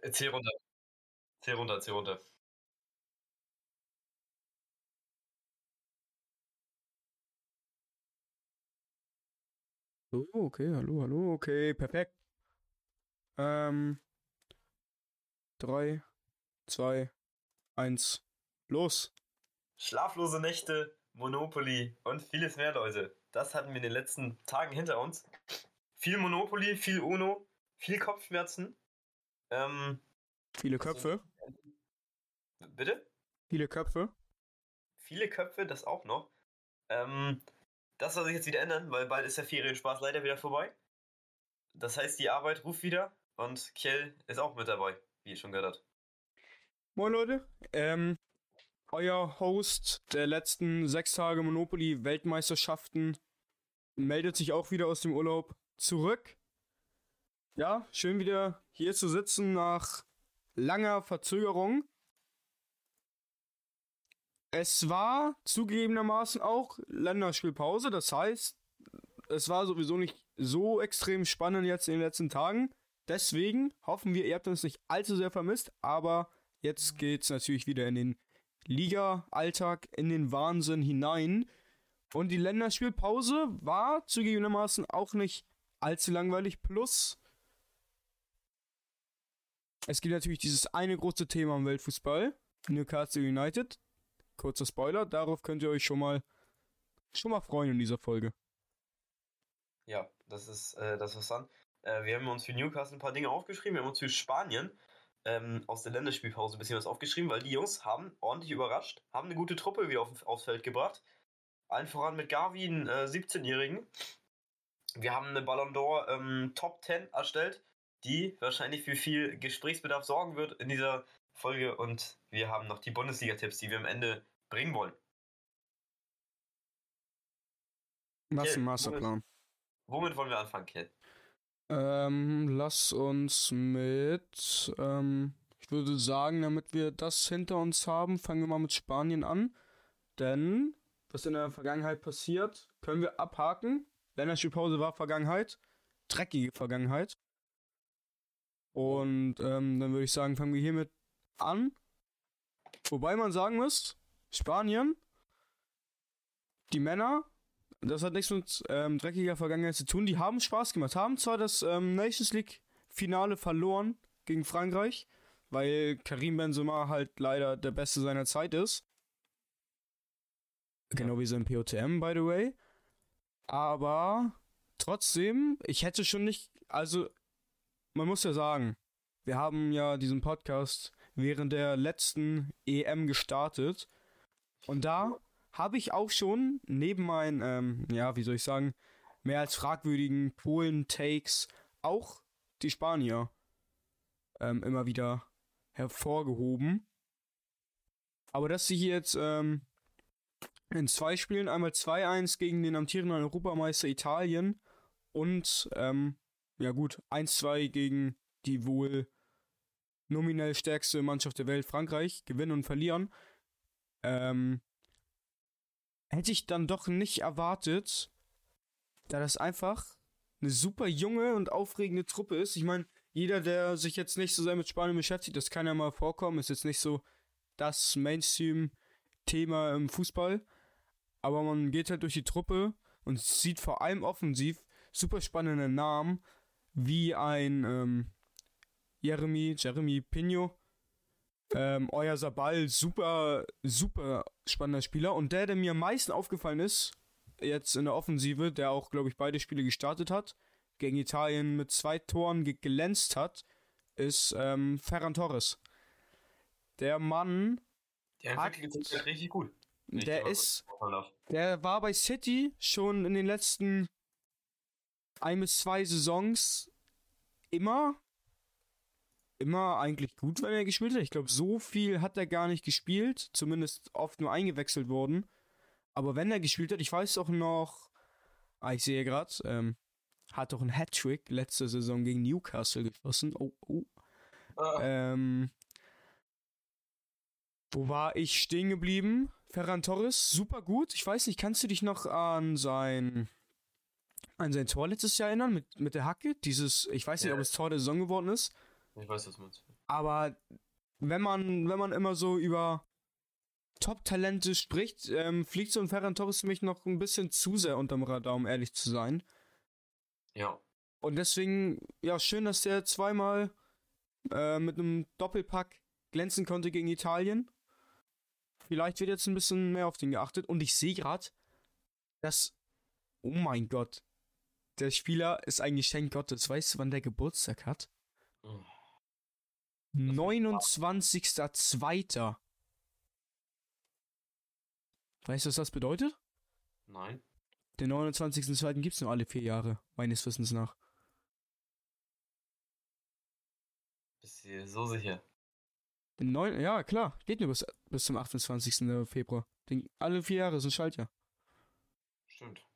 Äh, Zähl runter. Zähl runter, zähl runter. So, okay, hallo, hallo, okay, perfekt. Ähm, drei, zwei, eins, los. Schlaflose Nächte, Monopoly und vieles mehr, Leute. Das hatten wir in den letzten Tagen hinter uns. Viel Monopoly, viel Uno, viel Kopfschmerzen. Ähm, Viele Köpfe, bitte? viele Köpfe. Viele Köpfe, das auch noch. Ähm, das soll sich jetzt wieder ändern, weil bald ist der Ferienspaß leider wieder vorbei. Das heißt, die Arbeit ruft wieder und Kjell ist auch mit dabei, wie ihr schon gehört habt. Moin Leute, ähm, euer Host der letzten sechs Tage Monopoly Weltmeisterschaften meldet sich auch wieder aus dem Urlaub zurück. Ja, schön wieder hier zu sitzen nach langer Verzögerung. Es war zugegebenermaßen auch Länderspielpause, das heißt, es war sowieso nicht so extrem spannend jetzt in den letzten Tagen. Deswegen hoffen wir, ihr habt uns nicht allzu sehr vermisst, aber jetzt geht's natürlich wieder in den Liga-Alltag, in den Wahnsinn hinein. Und die Länderspielpause war zugegebenermaßen auch nicht allzu langweilig. Plus, es gibt natürlich dieses eine große Thema im Weltfußball, Newcastle United. Kurzer Spoiler, darauf könnt ihr euch schon mal schon mal freuen in dieser Folge. Ja, das ist äh, das ist interessant. Äh, wir haben uns für Newcastle ein paar Dinge aufgeschrieben. Wir haben uns für Spanien ähm, aus der Länderspielpause ein bisschen was aufgeschrieben, weil die Jungs haben ordentlich überrascht, haben eine gute Truppe wieder auf, aufs Feld gebracht. Allen voran mit Gavi, einen äh, 17-Jährigen. Wir haben eine Ballon d'Or ähm, Top 10 erstellt, die wahrscheinlich für viel Gesprächsbedarf sorgen wird in dieser Folge. Und wir haben noch die Bundesliga-Tipps, die wir am Ende bringen wollen. Was ein Masterplan. Womit wollen wir anfangen, Kiel? Ähm, lass uns mit, ähm, ich würde sagen, damit wir das hinter uns haben, fangen wir mal mit Spanien an. Denn, was in der Vergangenheit passiert, können wir abhaken. Länderspielpause war Vergangenheit. Dreckige Vergangenheit. Und ähm, dann würde ich sagen, fangen wir hiermit an. Wobei man sagen muss, Spanien, die Männer, das hat nichts mit ähm, dreckiger Vergangenheit zu tun. Die haben Spaß gemacht. Haben zwar das ähm, Nations League Finale verloren gegen Frankreich, weil Karim Benzema halt leider der Beste seiner Zeit ist. Genau wie sein POTM, by the way. Aber trotzdem, ich hätte schon nicht, also man muss ja sagen, wir haben ja diesen Podcast während der letzten EM gestartet. Und da habe ich auch schon neben meinen, ähm, ja, wie soll ich sagen, mehr als fragwürdigen Polen-Takes auch die Spanier ähm, immer wieder hervorgehoben. Aber dass sie hier jetzt ähm, in zwei Spielen einmal 2-1 gegen den amtierenden Europameister Italien und, ähm, ja gut, 1-2 gegen die wohl nominell stärkste Mannschaft der Welt, Frankreich, gewinnen und verlieren, ähm, hätte ich dann doch nicht erwartet, da das einfach eine super junge und aufregende Truppe ist. Ich meine, jeder, der sich jetzt nicht so sehr mit Spanien beschäftigt, das kann ja mal vorkommen, ist jetzt nicht so das Mainstream-Thema im Fußball. Aber man geht halt durch die Truppe und sieht vor allem offensiv super spannende Namen, wie ein ähm, Jeremy, Jeremy Pino, ähm, euer Sabal, super, super spannender Spieler. Und der, der mir am meisten aufgefallen ist, jetzt in der Offensive, der auch, glaube ich, beide Spiele gestartet hat, gegen Italien mit zwei Toren ge glänzt hat, ist ähm, Ferran Torres. Der Mann, Der Hat- richtig gut. der ist, der war bei City schon in den letzten ein bis zwei Saisons immer, immer eigentlich gut, wenn er gespielt hat. Ich glaube, so viel hat er gar nicht gespielt, zumindest oft nur eingewechselt worden. Aber wenn er gespielt hat, ich weiß auch noch, ah, ich sehe gerade, ähm, hat doch ein Hattrick letzte Saison gegen Newcastle geschossen. Oh, oh. Ah, Ähm, wo war ich stehen geblieben? Ferran Torres, super gut. Ich weiß nicht, kannst du dich noch an sein an sein Tor letztes Jahr erinnern mit, mit der Hacke? Dieses, ich weiß nicht, Ja. ob es Tor der Saison geworden ist. ich weiß, was meinst. Aber wenn man, wenn man immer so über Top-Talente spricht, ähm, fliegt so ein Ferran Torres für mich noch ein bisschen zu sehr unterm Radar, um ehrlich zu sein. Ja. Und deswegen, ja, schön, dass der zweimal äh, mit einem Doppelpack glänzen konnte gegen Italien. Vielleicht wird jetzt ein bisschen mehr auf den geachtet. Und ich sehe gerade, dass. Oh mein Gott. Der Spieler ist ein Geschenk Gottes. Weißt du, wann der Geburtstag hat? Oh. 29.02. Weißt du, was das bedeutet? Nein. Den 29.02. gibt es nur alle vier Jahre, meines Wissens nach. Bist du dir so sicher? Den 9, ja, klar, geht nur bis, bis zum 28. Februar. Den, alle vier Jahre sind Schaltjahr. Stimmt.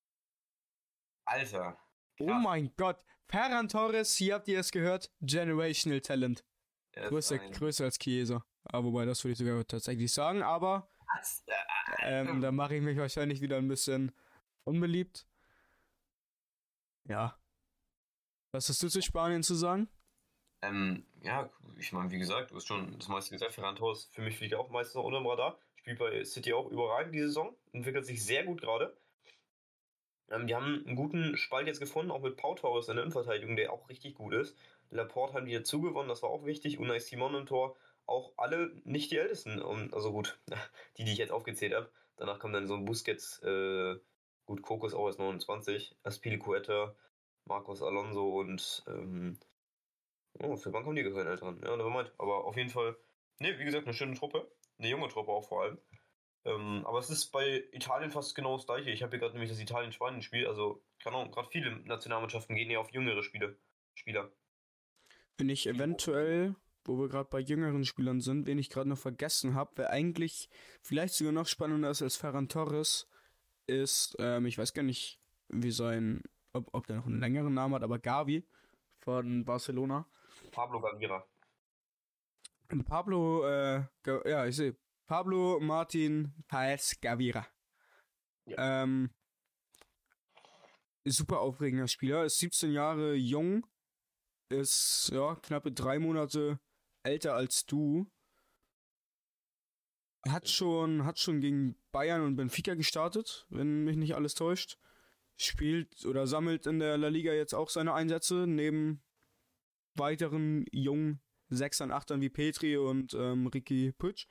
Alter. Oh mein Gott. Ferran Torres, hier habt ihr es gehört. Generational Talent. Er Größer, größer als Chiesa. Aber wobei, das würde ich sogar tatsächlich sagen. Aber? Äh, ähm, da mache ich mich wahrscheinlich wieder ein bisschen unbeliebt. Ja. Was hast du zu Spanien zu sagen? Ähm, ja, ich meine, wie gesagt, du hast schon das meiste gesagt. Ferran Torres für mich fliegt auch meistens noch unter dem Radar. Spielt bei City auch überragend die Saison. Entwickelt sich sehr gut gerade. Ähm, die haben einen guten Spalt jetzt gefunden, auch mit Pau Torres in der Innenverteidigung, der auch richtig gut ist. Laporte haben die dazu gewonnen, das war auch wichtig. Unai Simon im Tor. Auch alle nicht die Ältesten. Und, also gut, die, die ich jetzt aufgezählt habe. Danach kam dann so ein Busquets, äh, gut, Kokos auch erst 29. Aspilicueta, Marcos Alonso und ähm, Oh, für wann kommen die gehören Älteren? Ja, nevermind. Aber auf jeden Fall, ne, wie gesagt, eine schöne Truppe. Eine junge Truppe auch vor allem. Ähm, aber es ist bei Italien fast genau das gleiche. Ich habe hier gerade nämlich das Italien-Spanien-Spiel. Also, keine Ahnung, gerade viele Nationalmannschaften gehen eher auf jüngere Spiele. Spieler. Bin ich eventuell, wo wir gerade bei jüngeren Spielern sind, wen ich gerade noch vergessen habe, wer eigentlich vielleicht sogar noch spannender ist als Ferran Torres, ist, ähm, ich weiß gar nicht, wie sein, ob, ob der noch einen längeren Namen hat, aber Gavi von Barcelona. Pablo Gavira. Pablo, äh, ja, ich sehe, Pablo Martin Paez Gavira. Ähm, super aufregender Spieler, ist 17 Jahre jung, ist, ja, knappe drei Monate älter als du. Hat schon, hat schon gegen Bayern und Benfica gestartet, wenn mich nicht alles täuscht. Spielt oder sammelt in der La Liga jetzt auch seine Einsätze, neben weiteren jungen Sechsern, Achtern wie Petri und ähm, Ricky Putsch.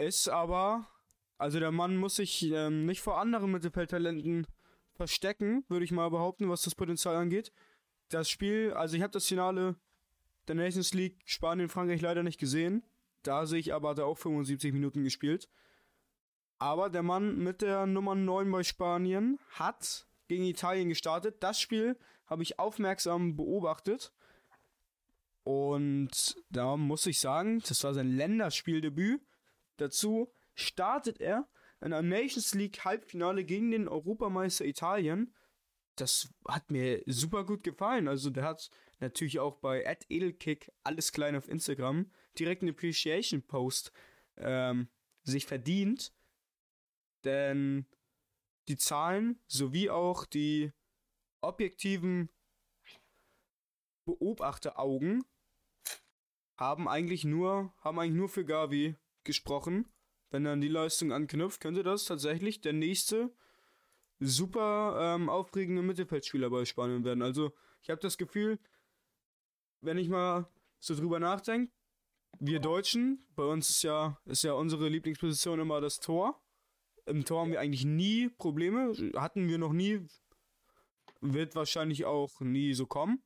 Ist aber, also der Mann muss sich ähm, nicht vor anderen Mittelfeldtalenten verstecken, würde ich mal behaupten, was das Potenzial angeht. Das Spiel, also ich habe das Finale der Nations League Spanien-Frankreich leider nicht gesehen. Da sehe ich aber, hat er auch 75 Minuten gespielt. Aber der Mann mit der Nummer 9 bei Spanien hat gegen Italien gestartet. Das Spiel habe ich aufmerksam beobachtet. Und da muss ich sagen, das war sein Länderspieldebüt. Dazu startet er in einem Nations League Halbfinale gegen den Europameister Italien. Das hat mir super gut gefallen. Also der hat natürlich auch bei @edelkick alles klein auf Instagram direkt einen Appreciation Post ähm, sich verdient, denn die Zahlen sowie auch die objektiven Beobachteraugen haben eigentlich nur haben eigentlich nur für Gavi gesprochen. Wenn er an die Leistung anknüpft, könnte das tatsächlich der nächste super ähm, aufregende Mittelfeldspieler bei Spanien werden. Also ich habe das Gefühl, wenn ich mal so drüber nachdenke, wir Deutschen, bei uns ist ja, ist ja unsere Lieblingsposition immer das Tor. Im Tor haben wir eigentlich nie Probleme, hatten wir noch nie, wird wahrscheinlich auch nie so kommen.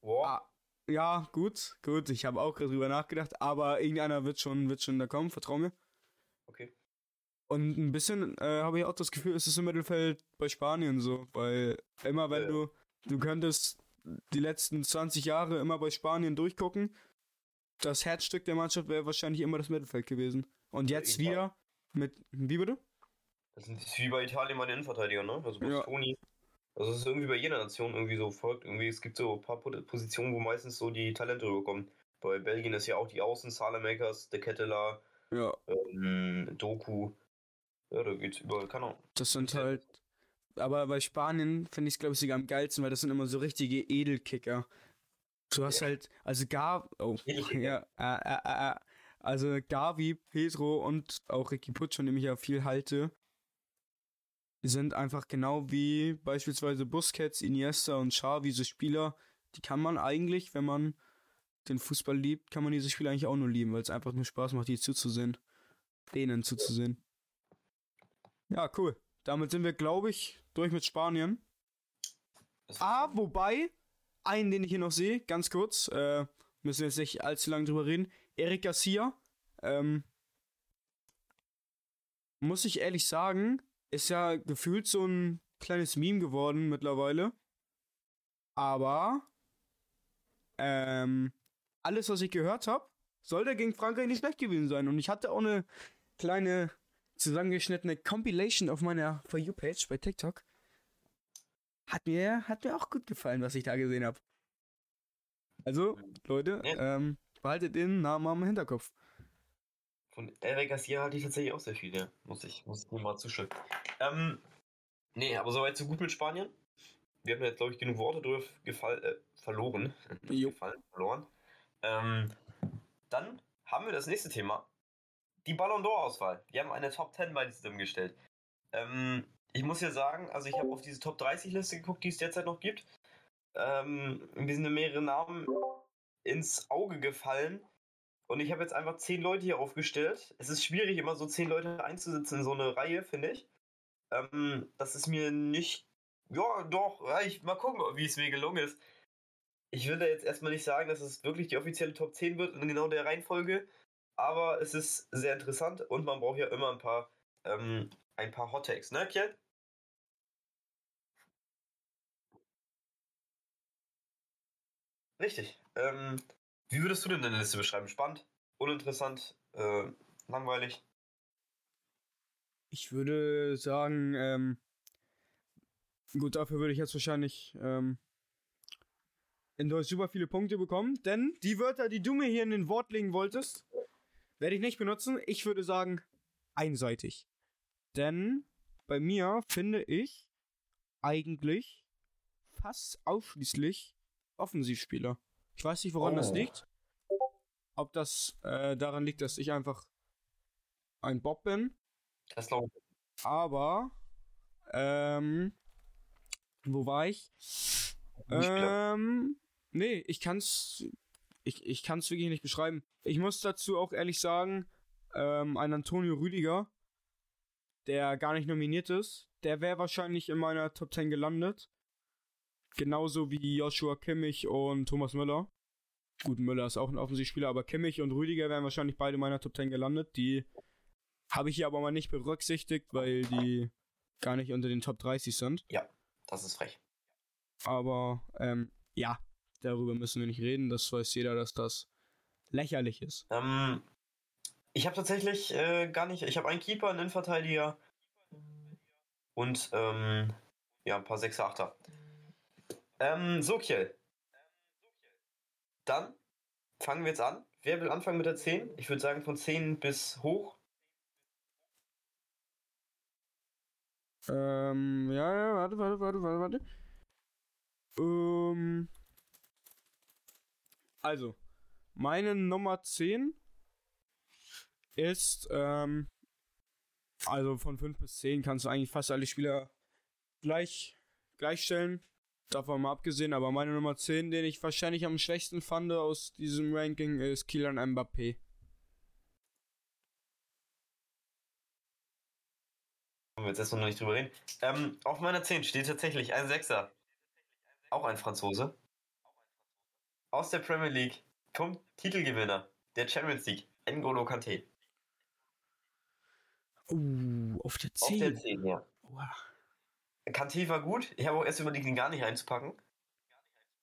Wow. Ah, ja, gut, gut, ich habe auch gerade drüber nachgedacht, aber irgendeiner wird schon, wird schon da kommen, vertrau mir. Okay. Und ein bisschen äh, habe ich auch das Gefühl, es ist im Mittelfeld bei Spanien so, weil immer wenn Ja. du, du könntest die letzten 20 Jahre immer bei Spanien durchgucken, das Herzstück der Mannschaft wäre wahrscheinlich immer das Mittelfeld gewesen. Und jetzt wieder mit, wie bitte? Das ist wie bei Italien bei den Innenverteidigern, ne? Also Ja. Also es ist irgendwie bei jeder Nation irgendwie so folgt. Irgendwie, es gibt so ein paar Po- Positionen, wo meistens so die Talente rüberkommen. Bei Belgien ist ja auch die Außen, Salamakers, De Ketteler, Ja, ähm, Doku. Ja, da geht's überall, keine Ahnung. das sind Ja. halt. Aber bei Spanien finde ich es, glaube ich, sogar am geilsten, weil das sind immer so richtige Edelkicker. Du hast halt, also Gar, oh, ja, äh, äh, äh, äh, also Gavi, Pedro und auch Ricky Putsch, von dem ich ja viel halte, sind einfach genau wie beispielsweise Busquets, Iniesta und Xavi, so Spieler, die kann man eigentlich, wenn man den Fußball liebt, kann man diese Spieler eigentlich auch nur lieben, weil es einfach nur Spaß macht, die zuzusehen. Denen zuzusehen. Ja, cool. Damit sind wir, glaube ich, durch mit Spanien. Ah, wobei, einen, den ich hier noch sehe, ganz kurz, äh, müssen jetzt nicht allzu lange drüber reden. Eric Garcia, ähm, muss ich ehrlich sagen, ist ja gefühlt so ein kleines Meme geworden mittlerweile. Aber, ähm, alles, was ich gehört habe, sollte gegen Frankreich nicht schlecht gewesen sein. Und ich hatte auch eine kleine zusammengeschnittene Compilation auf meiner For You-Page bei TikTok. Hat mir, hat mir auch gut gefallen, was ich da gesehen habe. Also, Leute, ähm, behaltet den Namen am Hinterkopf. Von Eric Garcia halte ich tatsächlich auch sehr viel, ja. Muss ich, muss ich mir mal zustimmen. Ähm, nee, aber soweit so gut mit Spanien. Wir haben jetzt, glaube ich, genug Worte drüber gefall, äh, verloren. gefallen, verloren. Ähm, dann haben wir das nächste Thema. Die Ballon d'Or-Auswahl. Wir haben eine Top 10 bei diesem gestellt. Ähm, ich muss ja sagen, also ich habe auf diese Top 30 Liste geguckt, die es derzeit noch gibt. Ähm, mir sind mehrere Namen ins Auge gefallen. Und ich habe jetzt einfach zehn Leute hier aufgestellt. Es ist schwierig, immer so zehn Leute einzusetzen in so eine Reihe, finde ich. Ähm, das ist mir nicht. Ja, doch, ja, ich mal gucken, wie es mir gelungen ist ich würde jetzt erstmal nicht sagen, dass es wirklich die offizielle Top 10 wird in genau der Reihenfolge, aber es ist sehr interessant und man braucht ja immer ein paar, ähm, ein paar Hot Takes, ne, Pierre? Richtig. Ähm, wie würdest du denn deine Liste beschreiben? Spannend, uninteressant, äh, langweilig? Ich würde sagen, ähm, gut, dafür würde ich jetzt wahrscheinlich ähm, in Deutsch super viele Punkte bekommen, denn die Wörter, die du mir hier in den Wort legen wolltest, werde ich nicht benutzen. Ich würde sagen, einseitig. Denn bei mir finde ich eigentlich fast ausschließlich Offensivspieler. Ich weiß nicht, woran oh. das liegt. Ob das äh, daran liegt, dass ich einfach ein Bob bin. Das glaube ich. Aber, ähm, wo war ich? Ähm, Nee, ich kann's. Ich, ich kann's wirklich nicht beschreiben. Ich muss dazu auch ehrlich sagen, ähm, ein Antonio Rüdiger, der gar nicht nominiert ist, der wäre wahrscheinlich in meiner Top 10 gelandet. Genauso wie Joshua Kimmich und Thomas Müller. Gut, Müller ist auch ein Offensivspieler, aber Kimmich und Rüdiger wären wahrscheinlich beide in meiner Top 10 gelandet. Die habe ich hier aber mal nicht berücksichtigt, weil die gar nicht unter den Top 30 sind. Ja, das ist frech. Aber, ähm, ja, darüber müssen wir nicht reden. Das weiß jeder, dass das lächerlich ist. Ähm, ich habe tatsächlich äh, gar nicht. Ich habe einen Keeper, einen Innenverteidiger und ähm, ja, ein paar 6 8 Ähm, so, Kiel. Dann fangen wir jetzt an. Wer will anfangen mit der 10? Ich würde sagen von 10 bis hoch. Ähm, ja, ja, warte, warte, warte, warte, warte. Ähm, also, meine Nummer 10 ist, ähm, also von 5 bis 10 kannst du eigentlich fast alle Spieler gleich, gleichstellen. Davon mal abgesehen, aber meine Nummer 10, den ich wahrscheinlich am schwächsten fand aus diesem Ranking, ist Kylian Mbappé. wir jetzt erstmal noch nicht drüber reden. Ähm, auf meiner 10 steht tatsächlich ein Sechser. Auch ein Franzose aus der Premier League kommt Titelgewinner der Champions League, N'Golo Kante. Uh, auf der 10. Auf der 10, ja. Wow. Kante war gut. Ich habe auch erst überlegt, ihn gar nicht reinzupacken.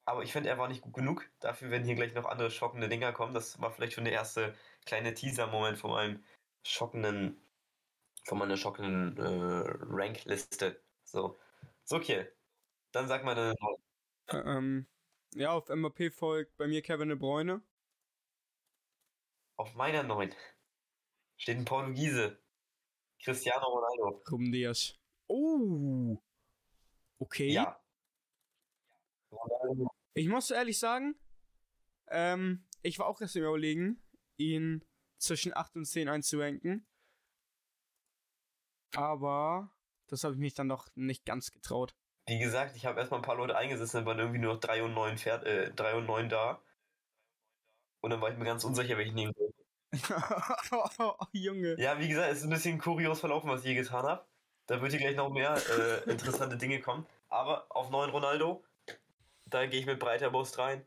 Aber ich finde, er war nicht gut genug. Dafür werden hier gleich noch andere schockende Dinger kommen. Das war vielleicht schon der erste kleine Teaser-Moment von meinem schockenden, von meiner schockenden äh, Rankliste. So. So, okay. Dann sag mal eine. Ähm, ja, auf MAP folgt bei mir Kevin De Bruyne. Auf meiner 9 steht ein Portugiese. Cristiano Ronaldo. Ruben Dias. Oh. Okay. Ja. Ich muss ehrlich sagen, ähm, ich war auch erst im Überlegen, ihn zwischen 8 und 10 einzuranken. Aber das habe ich mich dann doch nicht ganz getraut. Wie gesagt, ich habe erstmal ein paar Leute eingesetzt, dann waren irgendwie nur noch 3 und 9, Pferd, äh, 3 und 9 da. Und dann war ich mir ganz unsicher, welchen nehmen soll. oh, Junge. Ja, wie gesagt, es ist ein bisschen kurios verlaufen, was ich hier getan habe. Da wird hier gleich noch mehr äh, interessante Dinge kommen. Aber auf 9 Ronaldo, da gehe ich mit breiter Brust rein.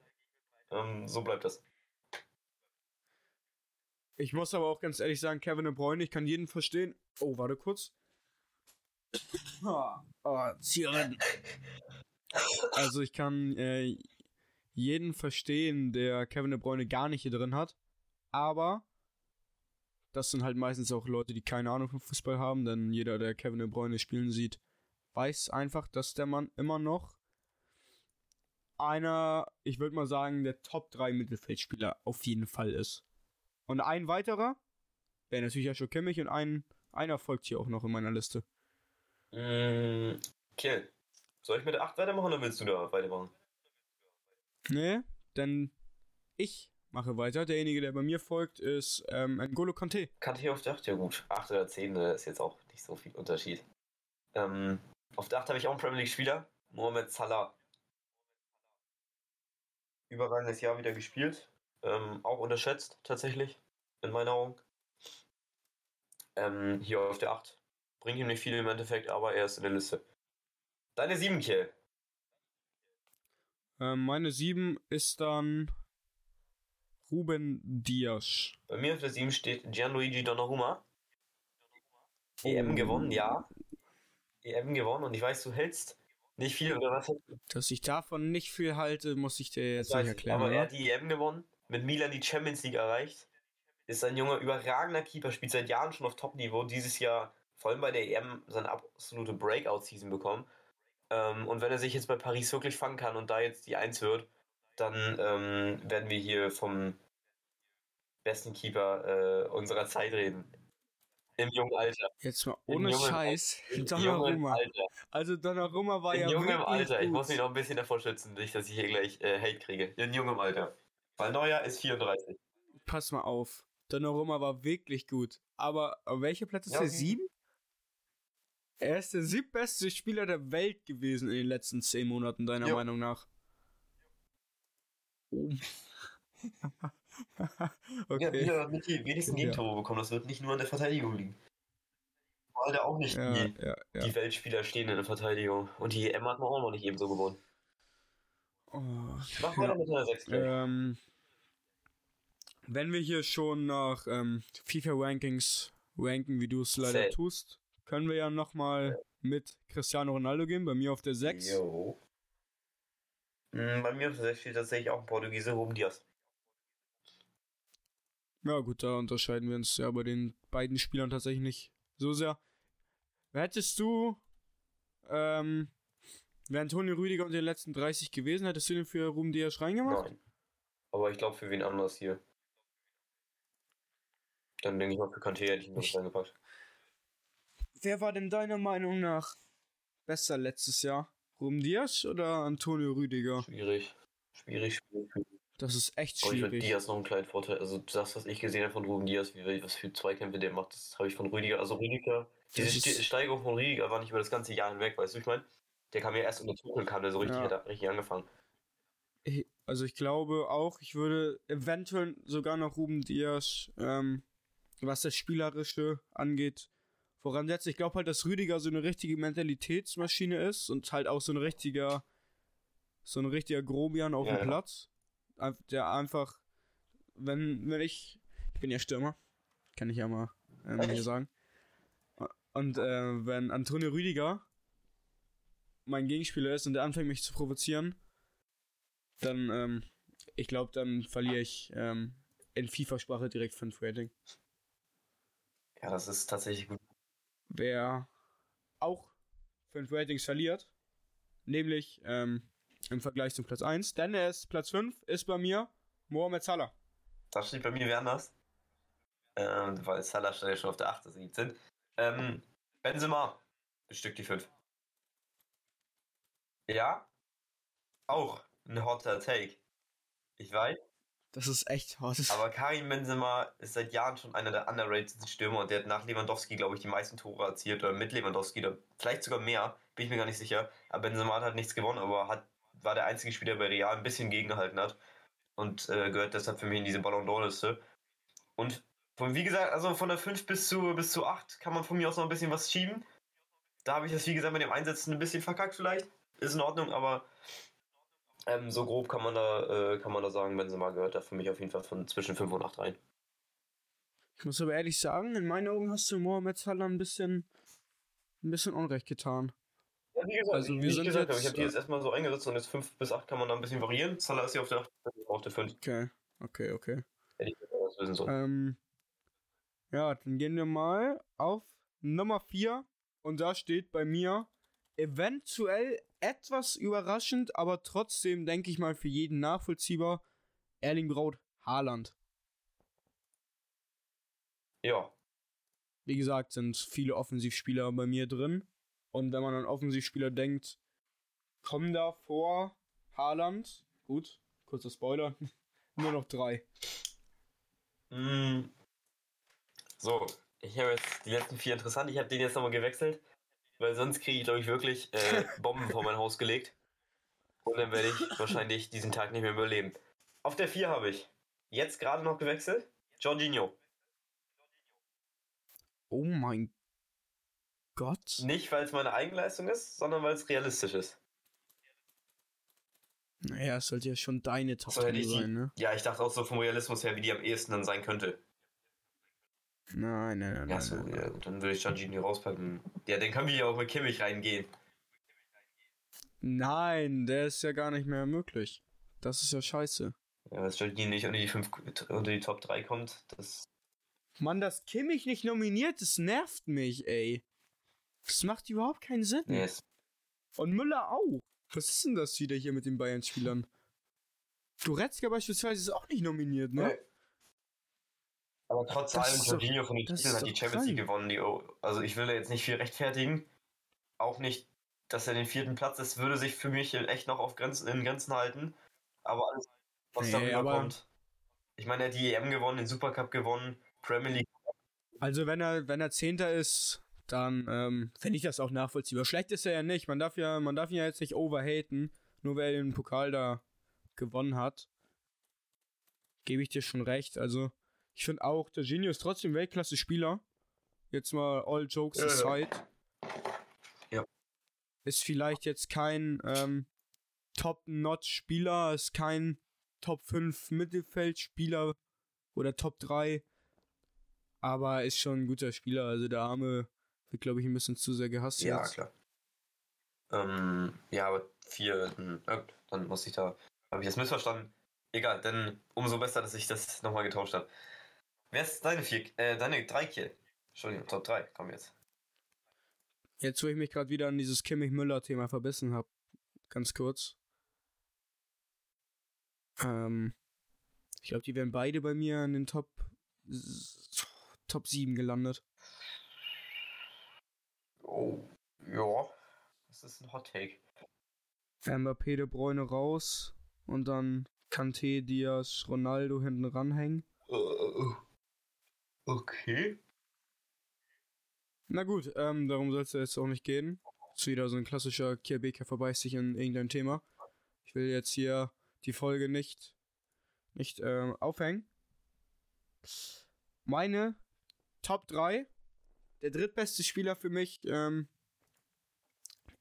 Ähm, so bleibt das. Ich muss aber auch ganz ehrlich sagen, Kevin De Bruyne, ich kann jeden verstehen. Oh, warte kurz. Oh, oh Zieren. Also ich kann äh, jeden verstehen, der Kevin De Bruyne gar nicht hier drin hat. Aber das sind halt meistens auch Leute, die keine Ahnung vom Fußball haben, denn jeder, der Kevin De Bruyne spielen sieht, weiß einfach, dass der Mann immer noch einer, ich würde mal sagen, der Top 3 Mittelfeldspieler auf jeden Fall ist. Und ein weiterer wäre natürlich Joshua Kimmich und ein, einer folgt hier auch noch in meiner Liste. Mm, okay. Soll ich mit der 8 weitermachen oder willst du da weitermachen? Nee, denn ich mache weiter. Derjenige, der bei mir folgt, ist ähm, N'Golo Kanté. Kanté auf der 8, ja gut. 8 oder 10 das ist jetzt auch nicht so viel Unterschied. Ähm, auf der 8 habe ich auch einen Premier League-Spieler, Mohamed Salah. Überragendes Jahr wieder gespielt. Ähm, auch unterschätzt, tatsächlich, in meiner Augen. Ähm, hier auf der 8. Bringt ihm nicht viel im Endeffekt, aber er ist in der Liste. Deine 7, Kiel. Ähm, meine 7 ist dann Ruben Dias. Bei mir auf der 7 steht Gianluigi Donnarumma. EM gewonnen, ja. EM gewonnen und ich weiß, du hältst nicht viel oder was? Dass ich davon nicht viel halte, muss ich dir jetzt nicht erklären. aber er oder? hat die EM gewonnen, mit Milan die Champions League erreicht. Ist ein junger, überragender Keeper, spielt seit Jahren schon auf Top-Niveau. Dieses Jahr, vor allem bei der EM, seine absolute Breakout-Season bekommen. Ähm, und wenn er sich jetzt bei Paris wirklich fangen kann und da jetzt die 1 wird, dann ähm, werden wir hier vom besten Keeper äh, unserer Zeit reden. Im jungen Alter. Jetzt mal In ohne jungen Scheiß. Im jungen Donnarumma. Alter. Also Donnarumma war In ja jungem wirklich Alter. Ich gut. muss mich noch ein bisschen davor schützen, nicht, dass ich hier gleich äh, Hate kriege. In jungem Alter. Weil Neuer ist 34. Pass mal auf. Donnarumma war wirklich gut. Aber auf welcher Platz ist Ja, der? okay. Sieben? Er ist der siebbeste Spieler der Welt gewesen in den letzten zehn Monaten, deiner Jo. Meinung nach. Oh. Ja, okay. wieder mit die wenigsten Ja. Gegentore bekommen. Das wird nicht nur an der Verteidigung liegen. Weil da auch nicht Ja, die, ja, ja. die Weltspieler stehen in der Verteidigung. Und die EM hat man auch noch nicht ebenso gewonnen. Oh, Mach weiter mit der 6 gleich. ähm, wenn wir hier schon nach ähm, FIFA-Rankings ranken, wie du es leider Safe. tust, können wir ja nochmal mit Cristiano Ronaldo gehen. Bei mir auf der 6. Jo. Mm, Bei mir auf der 6 steht tatsächlich auch ein Portugiese, Ruben Diaz. Ja, gut, da unterscheiden wir uns ja bei den beiden Spielern tatsächlich nicht so sehr. Hättest du, ähm, wäre Antonio Rüdiger unter den letzten 30 gewesen, hättest du den für Ruben Diaz reingemacht? Nein. Aber ich glaube für wen anders hier. Dann denke ich mal für Kanté hätte ich ihn Ich- reingepackt. Wer war denn deiner Meinung nach besser letztes Jahr? Ruben Diaz oder Antonio Rüdiger? Schwierig. Schwierig, schwierig. Das ist echt Aber ich schwierig. Diaz noch einen kleinen Vorteil. Also das, was ich gesehen habe von Ruben Diaz, wie, was für Zweikämpfe der macht, das habe ich von Rüdiger. Also Rüdiger, diese Ste- Steigerung von Rüdiger war nicht über das ganze Jahr hinweg, weißt du, ich meine? Der kam ja erst unter Tuchel, kam der so richtig, Ja. hat richtig angefangen. Ich- Also ich glaube auch, ich würde eventuell sogar noch Ruben Diaz, ähm, was das Spielerische angeht, voransetzen. Ich glaube halt, dass Rüdiger so eine richtige Mentalitätsmaschine ist und halt auch so ein richtiger, so ein richtiger Grobian auf Ja, dem ja. Platz. Der einfach, wenn, wenn ich, ich bin ja Stürmer, kann ich ja mal ähm, hier sagen. Und äh, wenn Antonio Rüdiger mein Gegenspieler ist und der anfängt mich zu provozieren, dann, ähm, ich glaube, dann verliere ich ähm, in FIFA-Sprache direkt 5 Rating. Ja, das ist tatsächlich gut. Wer auch 5 Ratings verliert, nämlich ähm, im Vergleich zum Platz 1, denn er ist Platz 5, ist bei mir Mohamed Salah. Das steht bei mir wer anders. Ähm, weil Salah stand ja schon auf der 8, 17. Ähm, Benzema bestückt die 5. Ja, auch ein hotter Take. Ich weiß, Das ist echt hart. Aber Karim Benzema ist seit Jahren schon einer der underrated Stürmer und der hat nach Lewandowski, glaube ich, die meisten Tore erzielt oder mit Lewandowski oder vielleicht sogar mehr, bin ich mir gar nicht sicher. Aber Benzema hat halt nichts gewonnen, aber hat, war der einzige Spieler bei Real ein bisschen gegengehalten hat und äh, gehört deshalb für mich in diese Ballon d'Or Liste. Und von, wie gesagt, also von der 5 bis zu, bis zu 8 kann man von mir aus noch ein bisschen was schieben. Da habe ich das, wie gesagt, mit dem Einsetzen ein bisschen verkackt vielleicht. Ist in Ordnung, aber ähm, so grob kann man da, äh, kann man da sagen, Benzema gehört da für mich auf jeden Fall von zwischen 5 und 8 rein. Ich muss aber ehrlich sagen, in meinen Augen hast du Mohamed Salah ein bisschen, ein bisschen Unrecht getan. Gesagt, Also, wir ich sind gesagt habe, jetzt- ich habe die jetzt erstmal so eingesetzt und jetzt 5 bis 8 kann man da ein bisschen variieren. Salah ist hier auf der 8, auf der 5. Okay, okay, okay. Wissen so. Ähm, ja, dann gehen wir mal auf Nummer 4 und da steht bei mir eventuell etwas überraschend, aber trotzdem denke ich mal für jeden nachvollziehbar Erling Braut Haaland. Ja, Wie gesagt, sind viele Offensivspieler bei mir drin und wenn man an Offensivspieler denkt, kommen da vor Haaland, gut, kurzer Spoiler, nur noch drei. Mm. So, ich habe jetzt die letzten vier interessant. Ich habe den jetzt nochmal gewechselt, weil sonst kriege ich, glaube ich, wirklich äh, Bomben vor mein Haus gelegt. Und dann werde ich wahrscheinlich diesen Tag nicht mehr überleben. Auf der 4 habe ich jetzt gerade noch gewechselt. Jorginho. Oh mein Gott. Nicht, weil es meine Eigenleistung ist, sondern weil es realistisch ist. Naja, es sollte ja schon deine Top So die, sein, ne? Ja, ich dachte auch so vom Realismus her, wie die am ehesten dann sein könnte. Nein, nein, nein. Ja, so, nein. ja, dann würde ich Jorginho rauspacken. Ja, dann können wir ja auch mit Kimmich reingehen. Nein, der ist ja gar nicht mehr möglich. Das ist ja scheiße. Ja, dass Jorginho nicht unter die, fünf, unter die Top 3 kommt, das Mann, dass Kimmich nicht nominiert ist, nervt mich, ey. Das macht überhaupt keinen Sinn. ist Und Müller auch. Was ist denn das wieder hier mit den Bayern-Spielern? Goretzka beispielsweise ist auch nicht nominiert, ne? Nee. Aber trotz Das allem, Jorginho von den Titeln hat die Champions League gewonnen. Die, also ich will da jetzt nicht viel rechtfertigen. Auch nicht, dass er den vierten Platz ist, würde sich für mich echt noch auf Grenzen, in Grenzen halten. Aber alles, was Nee, darüber aber- kommt. Ich meine, er hat die EM gewonnen, den Supercup gewonnen, Premier League. Also wenn er, wenn er Zehnter ist, dann ähm, finde ich das auch nachvollziehbar. Schlecht ist er ja nicht. Man darf ja, man darf ihn ja jetzt nicht overhaten, nur weil er den Pokal da gewonnen hat. Gebe ich dir schon recht. Also, ich finde auch, der Genio ist trotzdem Weltklasse-Spieler. Jetzt mal all jokes ja. aside. Ja. Ist vielleicht jetzt kein ähm, Top-Notch-Spieler, ist kein Top 5 Mittelfeldspieler oder Top 3. Aber ist schon ein guter Spieler. Also der Arme wird, glaube ich, ein bisschen zu sehr gehasst Ja, jetzt. klar. Ähm, ja, aber vier, hm, dann muss ich da, habe ich das missverstanden. Egal, denn umso besser, dass ich das nochmal getauscht habe. Wer ist deine vier, äh, deine drei Kill? Entschuldigung, Top 3, komm jetzt. Jetzt, wo ich mich gerade wieder an dieses Kimmich-Müller-Thema verbissen habe, ganz kurz. Ähm, ich glaube, die wären beide bei mir in den Top, Top 7 gelandet. Oh, ja. Das ist ein Hot Take. Mbappé, De Bruyne raus und dann Kanté, Diaz, Ronaldo hinten ranhängen. Äh, okay. Na gut, ähm, darum soll es ja jetzt auch nicht gehen. Ist wieder so ein klassischer Kierbeke verbeißt sich in irgendein Thema. Ich will jetzt hier die Folge nicht, nicht ähm, aufhängen. Meine Top 3, der drittbeste Spieler für mich ähm,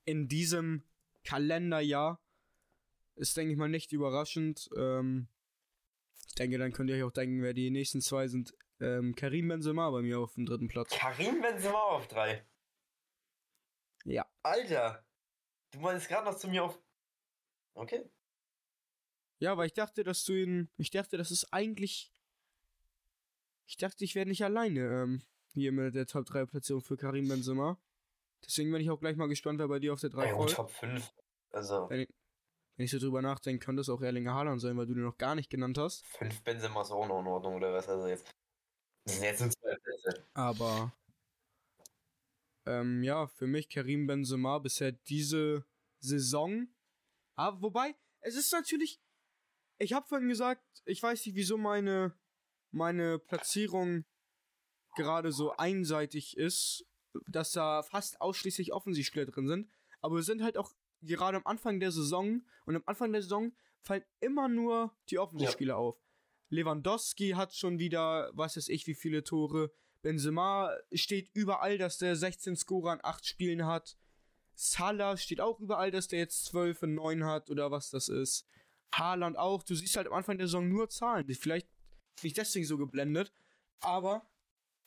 in diesem Kalenderjahr ist, denke ich mal, nicht überraschend. Ähm, ich denke, dann könnt ihr euch auch denken, wer die nächsten zwei sind. Ähm, Karim Benzema bei mir auf dem dritten Platz. Karim Benzema auf 3. Ja. Alter. Du meinst gerade noch zu mir auf. Okay. Ja, weil ich dachte, dass du ihn. Ich dachte, das ist eigentlich. Ich dachte, ich wäre nicht alleine ähm, hier mit der Top 3 Platzierung für Karim Benzema. Deswegen bin ich auch gleich mal gespannt, wer bei dir auf der 3 Ey, und folgt. Top 5. Also, Wenn ich so drüber nachdenke, könnte es auch Erlinger Haaland sein, weil du den noch gar nicht genannt hast. 5 Benzema ist auch noch in Ordnung, oder was? Also jetzt. Das sind jetzt nur zwei Plätze. Aber. Ähm, ja, für mich Karim Benzema bisher diese Saison. Aber wobei, es ist natürlich. ich habe vorhin gesagt, ich weiß nicht, wieso meine, meine Platzierung gerade so einseitig ist, dass da fast ausschließlich Offensivspieler drin sind. Aber wir sind halt auch gerade am Anfang der Saison und am Anfang der Saison fallen immer nur die Offensivspieler ja. auf. Lewandowski hat schon wieder, was weiß ich, wie viele Tore. Benzema steht überall, dass der 16 Scorer an 8 Spielen hat. Salah steht auch überall, dass der jetzt 12 und 9 hat oder was das ist. Haaland auch. Du siehst halt am Anfang der Saison nur Zahlen. Vielleicht bin ich deswegen so geblendet. Aber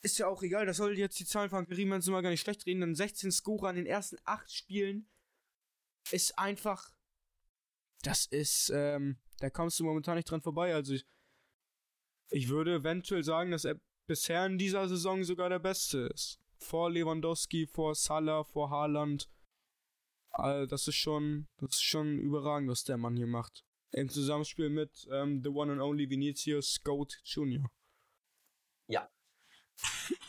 ist ja auch egal. Das soll jetzt die Zahlen von Karim Benzema gar nicht schlecht reden. Denn 16 Scorer in den ersten 8 Spielen ist einfach. Das ist, ähm, da kommst du momentan nicht dran vorbei. Also ich, ich würde eventuell sagen, dass er bisher in dieser Saison sogar der Beste ist. Vor Lewandowski, vor Salah, vor Haaland. Also das ist schon, das ist schon überragend, was der Mann hier macht. Im Zusammenspiel mit ähm, The One and Only Vinicius Goat Jr. Ja.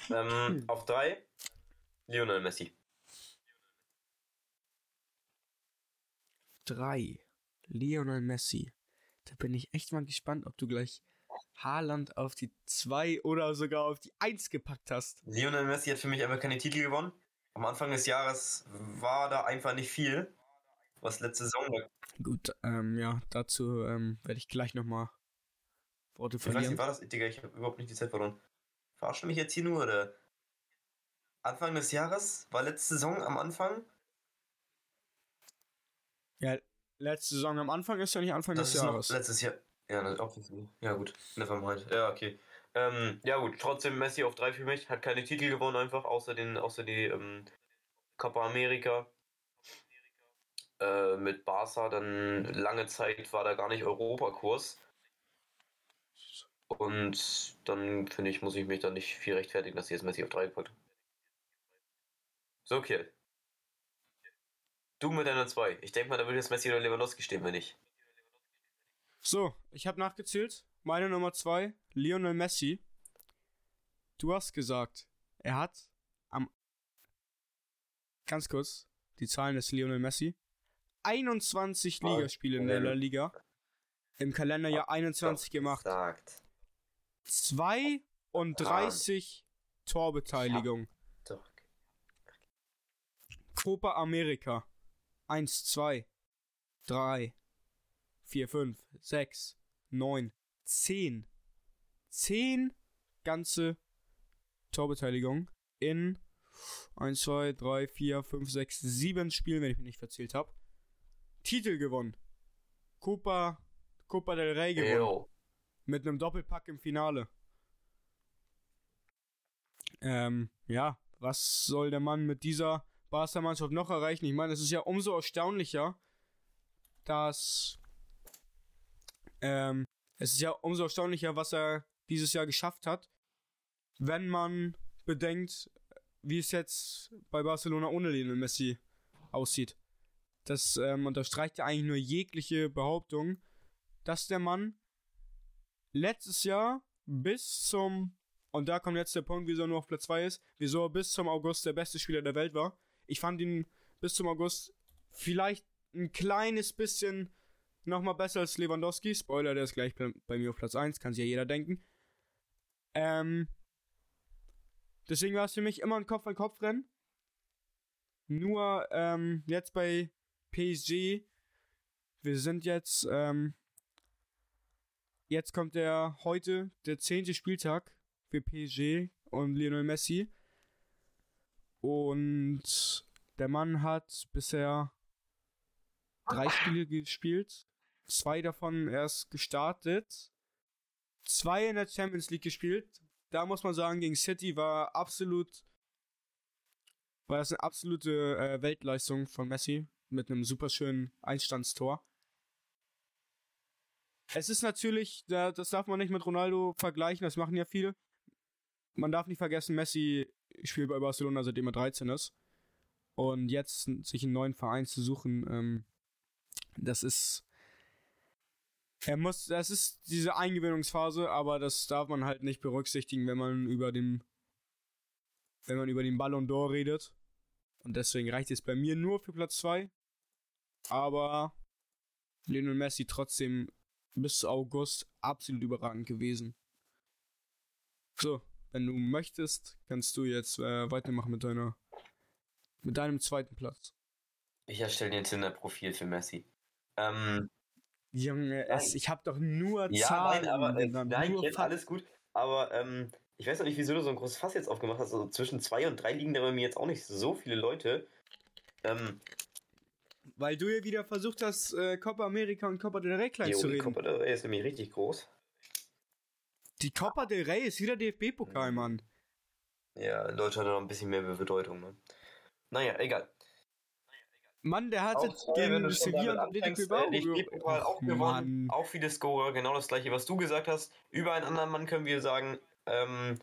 Ähm, auf drei Lionel Messi. Drei Lionel Messi. Da bin ich echt mal gespannt, ob du gleich Haaland auf die 2 oder sogar auf die 1 gepackt hast. Lionel Messi hat für mich einfach keine Titel gewonnen. Am Anfang des Jahres war da einfach nicht viel, was letzte Saison war. Gut, ähm, ja, dazu ähm, werde ich gleich nochmal Worte verlieren. Ich weiß nicht, war das, Digga, ich habe überhaupt nicht die Zeit verloren. Verarsche mich jetzt hier nur, oder? Anfang des Jahres? War letzte Saison am Anfang? Ja, letzte Saison am Anfang ist ja nicht Anfang das des Jahres. letztes Jahr. Ja, das auch. Ja, gut. Nevermind. Ja, okay. Ähm, ja, gut. Trotzdem Messi auf 3 für mich. Hat keine Titel gewonnen, einfach. Außer, den, außer die ähm, Copa America. Äh, mit Barca. Dann lange Zeit war da gar nicht Europakurs. Und dann finde ich, muss ich mich da nicht viel rechtfertigen, dass sie jetzt Messi auf 3 gepackt So, okay. Du mit deiner 2. Ich denke mal, da würde jetzt Messi oder Lewandowski stehen, wenn nicht. So, ich habe nachgezählt. Meine Nummer 2, Lionel Messi. Du hast gesagt, er hat am. Ganz kurz, die Zahlen des Lionel Messi. 21 oh, Ligaspiele in der La Liga. Im Kalenderjahr 21 gemacht. Gesagt. 32 Torbeteiligung. Copa America. 1, 2, 3, 4, 5, 6, 9, 10. 10 ganze Torbeteiligung in 1, 2, 3, 4, 5, 6, 7 Spielen, wenn ich mich nicht verzählt habe. Titel gewonnen. Copa, Copa del Rey gewonnen. Ew. Mit einem Doppelpack im Finale. Ähm, ja, was soll der Mann mit dieser Barca-Mannschaft noch erreichen? Ich meine, es ist ja umso erstaunlicher, dass ähm, es ist ja umso erstaunlicher, was er dieses Jahr geschafft hat, wenn man bedenkt, wie es jetzt bei Barcelona ohne Lionel Messi aussieht. Das ähm, unterstreicht ja eigentlich nur jegliche Behauptung, dass der Mann letztes Jahr bis zum, und da kommt jetzt der Punkt, wieso er nur auf Platz 2 ist, wieso er bis zum August der beste Spieler der Welt war. Ich fand ihn bis zum August vielleicht ein kleines bisschen nochmal besser als Lewandowski. Spoiler, der ist gleich bei, bei mir auf Platz 1, kann sich ja jeder denken. Ähm, deswegen war es für mich immer ein Kopf-an-Kopf-Rennen. Nur ähm, jetzt bei PSG, wir sind jetzt, ähm, jetzt kommt der heute, der zehnte Spieltag für PSG und Lionel Messi. Und der Mann hat bisher drei Spiele gespielt zwei davon erst gestartet, zwei in der Champions League gespielt. Da muss man sagen, gegen City war absolut, war das eine absolute äh, Weltleistung von Messi mit einem super schönen Einstandstor. Es ist natürlich, das darf man nicht mit Ronaldo vergleichen, das machen ja viele. Man darf nicht vergessen, Messi spielt bei Barcelona seitdem er 13 ist. Und jetzt sich einen neuen Verein zu suchen, ähm, das ist er muss, das ist diese Eingewöhnungsphase, aber das darf man halt nicht berücksichtigen, wenn man über den, wenn man über den Ballon d'Or redet. Und deswegen reicht es bei mir nur für Platz 2. Aber Lionel Messi trotzdem bis August absolut überragend gewesen. So, wenn du möchtest, kannst du jetzt äh, weitermachen mit deiner mit deinem zweiten Platz. Ich erstelle dir ein Tinder-Profil für Messi. Ähm, Junge, es, ich habe doch nur ja, Zahlen. nein, aber äh, nein, nur jetzt alles gut. Aber ähm, ich weiß noch nicht, wieso du so ein großes Fass jetzt aufgemacht hast. Also zwischen zwei und drei liegen da bei mir jetzt auch nicht so viele Leute. Ähm, Weil du ja wieder versucht hast, äh, Copa America und Copa del Rey klein jo, zu die reden. Copa del Rey ist nämlich richtig groß. Die Copa del Rey ist wieder DFB-Pokal, Mhm. Mann. Ja, in Deutschland hat noch ein bisschen mehr Bedeutung. Ne? Naja, egal. Mann, der hat Auch jetzt wenn gegen Sevilla und Atletico anfängst, Bilbao. äh, auch gewonnen, Mann. auch viele Scorer, genau das gleiche, was du gesagt hast. Über einen anderen Mann können wir sagen, ähm,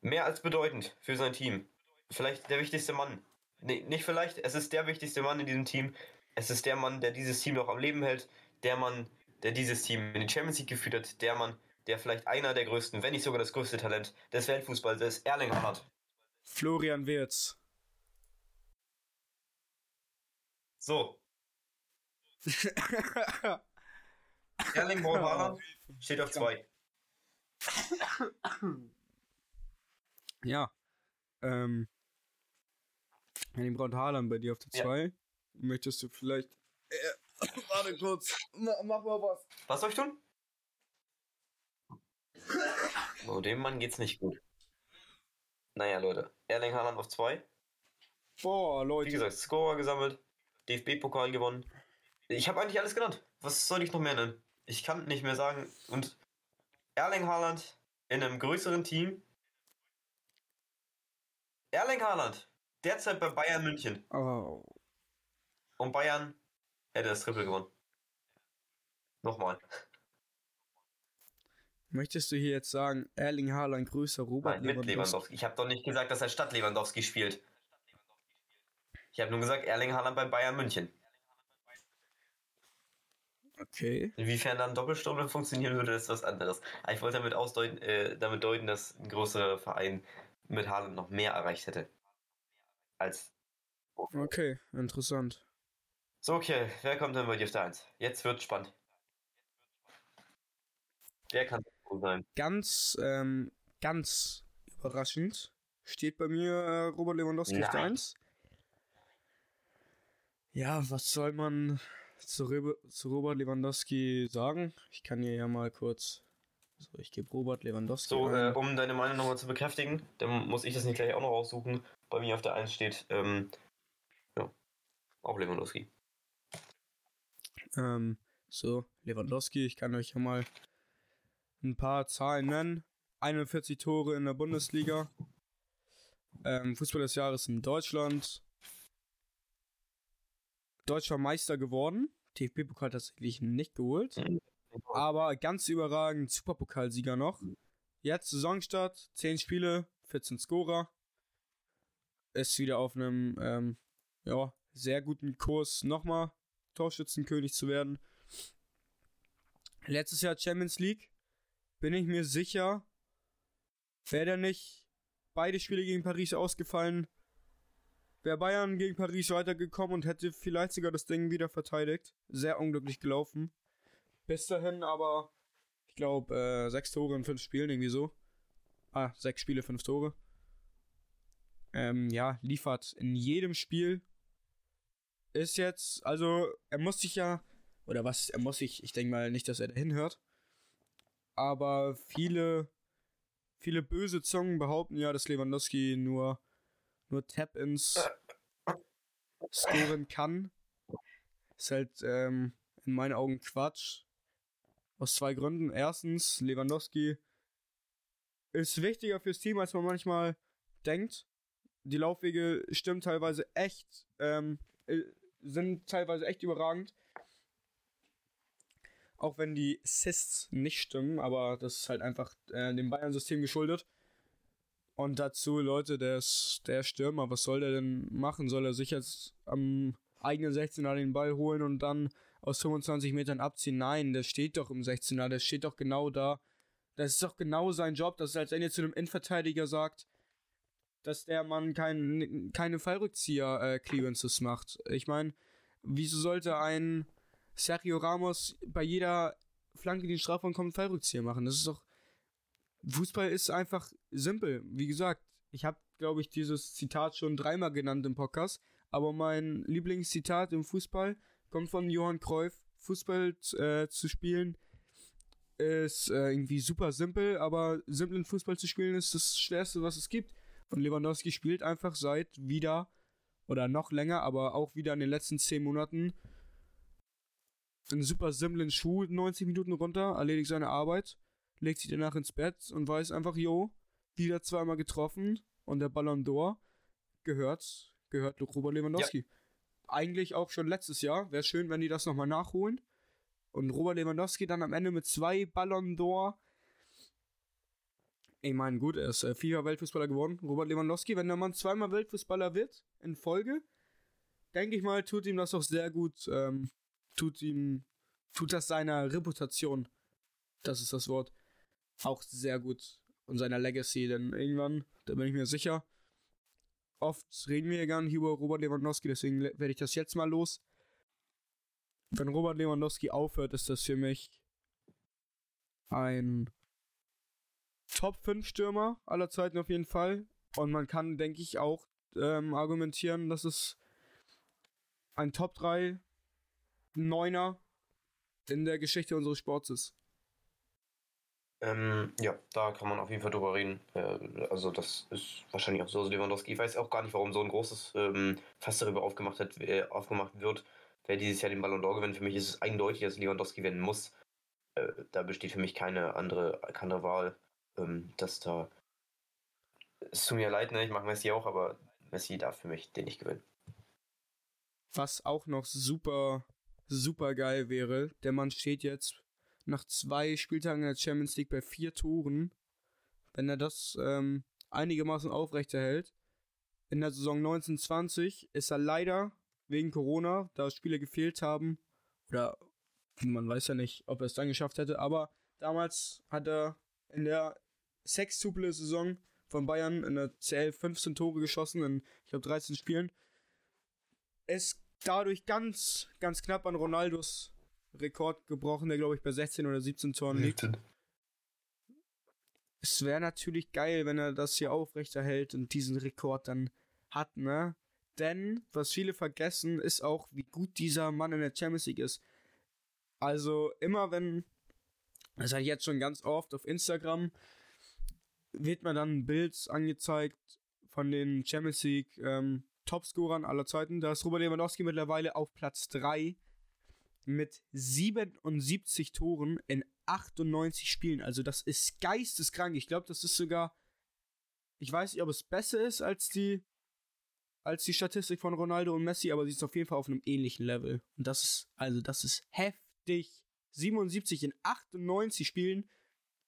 mehr als bedeutend für sein Team. Vielleicht der wichtigste Mann. Nee, nicht vielleicht, es ist der wichtigste Mann in diesem Team. Es ist der Mann, der dieses Team noch am Leben hält. Der Mann, der dieses Team in die Champions League geführt hat. Der Mann, der vielleicht einer der größten, wenn nicht sogar das größte Talent des Weltfußballs ist, Erling Haaland. Florian Wirtz. So, Erling Braut Haaland steht auf zwei. ja. Ähm. Henning Braun Haaland bei dir auf der Ja. 2. Möchtest du vielleicht. Äh, warte kurz. Ma- Mach mal was. Was soll ich tun? Oh, dem Mann geht's nicht gut. Naja, Leute. Erling Haaland auf 2. Boah, Wie Leute. gesagt, Scorer gesammelt. DFB-Pokal gewonnen. Ich habe eigentlich alles genannt. Was soll ich noch mehr nennen? Ich kann nicht mehr sagen. Und Erling Haaland in einem größeren Team. Erling Haaland. Derzeit bei Bayern München. Oh. Und Bayern hätte das Triple gewonnen. Nochmal. Möchtest du hier jetzt sagen, Erling Haaland größer Robert Nein, mit Lewandowski? Lewandowski. Ich habe doch nicht gesagt, dass er statt Lewandowski spielt. Ich habe nur gesagt, Erling Haaland bei Bayern München. Okay. Inwiefern dann Doppelstunde funktionieren würde, ist was anderes. Ich wollte damit, ausdeuten, äh, damit deuten, dass ein großer Verein mit Haaland noch mehr erreicht hätte. Als. Okay, interessant. So, okay, wer kommt denn bei dir auf der 1? Jetzt wird's spannend. Wer kann wohl sein? Ganz, ähm, ganz überraschend steht bei mir äh, Robert Lewandowski auf der Nein. 1. Ja, was soll man zu, zu Robert Lewandowski sagen? Ich kann hier ja mal kurz. So, ich gebe Robert Lewandowski. So, äh, um deine Meinung nochmal zu bekräftigen, dann muss ich das nicht gleich auch noch raussuchen. Bei mir auf der 1 steht, ähm, ja, auch Lewandowski. Ähm, so, Lewandowski, ich kann euch ja mal ein paar Zahlen nennen. 41 Tore in der Bundesliga. Ähm, Fußball des Jahres in Deutschland. Deutscher Meister geworden. TFB-Pokal tatsächlich nicht geholt. Aber ganz überragend Superpokalsieger noch. Jetzt Saisonstart, 10 Spiele, 14 Scorer. Ist wieder auf einem ähm, ja, sehr guten Kurs nochmal Torschützenkönig zu werden. Letztes Jahr Champions League. Bin ich mir sicher, wäre der nicht beide Spiele gegen Paris ausgefallen, wäre Bayern gegen Paris weitergekommen und hätte vielleicht sogar das Ding wieder verteidigt. Sehr unglücklich gelaufen. Bis dahin aber, ich glaube, äh, sechs Tore in fünf Spielen, irgendwie so. Ah, sechs Spiele, fünf Tore. Ähm, ja, liefert in jedem Spiel. Ist jetzt, also, er muss sich ja, oder was, er muss sich, ich denke mal nicht, dass er dahin hört. Aber viele, viele böse Zungen behaupten ja, dass Lewandowski nur, nur Tap-Ins scoren kann. Ist halt ähm, in meinen Augen Quatsch. Aus zwei Gründen. Erstens, Lewandowski ist wichtiger fürs Team, als man manchmal denkt. Die Laufwege stimmen teilweise echt, ähm, äh, sind teilweise echt überragend. Auch wenn die Assists nicht stimmen, aber das ist halt einfach äh, dem Bayern-System geschuldet. Und dazu, Leute, der ist der Stürmer, was soll der denn machen? Soll er sich jetzt am eigenen 16er den Ball holen und dann aus 25 Metern abziehen? Nein, der steht doch im 16er, der steht doch genau da. Das ist doch genau sein Job. Das ist, als ihr zu einem Innenverteidiger sagt, dass der Mann kein, keine Fallrückzieher-Clearances macht. Ich meine, wieso sollte ein Sergio Ramos bei jeder Flanke in den Strafraum kommt, Fallrückzieher machen. Das ist doch. Fußball ist einfach simpel. Wie gesagt, ich habe, glaube ich, dieses Zitat schon dreimal genannt im Podcast. Aber mein Lieblingszitat im Fußball kommt von Johann Cruyff. Fußball äh, zu spielen ist äh, irgendwie super simpel, aber simplen Fußball zu spielen ist das Schwerste, was es gibt. Und Lewandowski spielt einfach seit wieder oder noch länger, aber auch wieder in den letzten 10 Monaten einen super simplen Schuh 90 Minuten runter, erledigt seine Arbeit, legt sich danach ins Bett und weiß einfach, jo, wieder zweimal getroffen und der Ballon d'Or gehört, gehört Robert Lewandowski. Ja. Eigentlich auch schon letztes Jahr. Wäre schön, wenn die das nochmal nachholen. Und Robert Lewandowski dann am Ende mit zwei Ballon d'Or. Ich meine, gut, er ist äh, FIFA-Weltfußballer geworden. Robert Lewandowski, wenn der Mann zweimal Weltfußballer wird in Folge, denke ich mal, tut ihm das auch sehr gut. Ähm, tut ihm, tut das seiner Reputation, das ist das Wort, auch sehr gut. Und seiner Legacy, denn irgendwann, da bin ich mir sicher, oft reden wir ja gar nicht über Robert Lewandowski, deswegen werde ich das jetzt mal los wenn Robert Lewandowski aufhört, ist das für mich ein Top 5 Stürmer aller Zeiten auf jeden Fall. Und man kann, denke ich, auch ähm, argumentieren, dass es ein Top 3 Neuner in der Geschichte unseres Sports ist. Ähm, ja, da kann man auf jeden Fall drüber reden. Äh, also das ist wahrscheinlich auch so Lewandowski. Ich weiß auch gar nicht, warum so ein großes ähm, Fass darüber aufgemacht, hat, äh, aufgemacht wird, wer dieses Jahr den Ballon d'Or gewinnt. Für mich ist es eindeutig, dass Lewandowski gewinnen muss. Äh, da besteht für mich keine andere, keine Wahl. Ähm, dass da. Es tut mir leid, ne? ich mache Messi auch, aber Messi darf für mich den nicht gewinnen. Was auch noch super, super geil wäre, der Mann steht jetzt nach zwei Spieltagen in der Champions League bei vier Toren. Wenn er das ähm, einigermaßen aufrechterhält, in der Saison 1920 ist er leider wegen Corona, da Spiele gefehlt haben. Oder man weiß ja nicht, ob er es dann geschafft hätte, aber damals hat er in der Sextuple-Saison von Bayern in der CL 15 Tore geschossen in, ich glaube, 13 Spielen. Es dadurch ganz, ganz knapp an Ronaldos Rekord gebrochen, der glaube ich bei 16 oder 17 Toren liegt. Es wäre natürlich geil, wenn er das hier aufrechterhält und diesen Rekord dann hat, ne? Denn, was viele vergessen, ist auch, wie gut dieser Mann in der Champions League ist. Also, immer wenn, das hatte ich jetzt schon ganz oft auf Instagram, wird mir dann ein Bild angezeigt von den Champions League ähm, Topscorern aller Zeiten. Da ist Robert Lewandowski mittlerweile auf Platz 3 mit 77 Toren in 98 Spielen. Also das ist geisteskrank. Ich glaube, das ist sogar. Ich weiß nicht, ob es besser ist als die als die Statistik von Ronaldo und Messi, aber sie ist auf jeden Fall auf einem ähnlichen Level. Und das ist, also das ist heftig. 77 in 98 Spielen.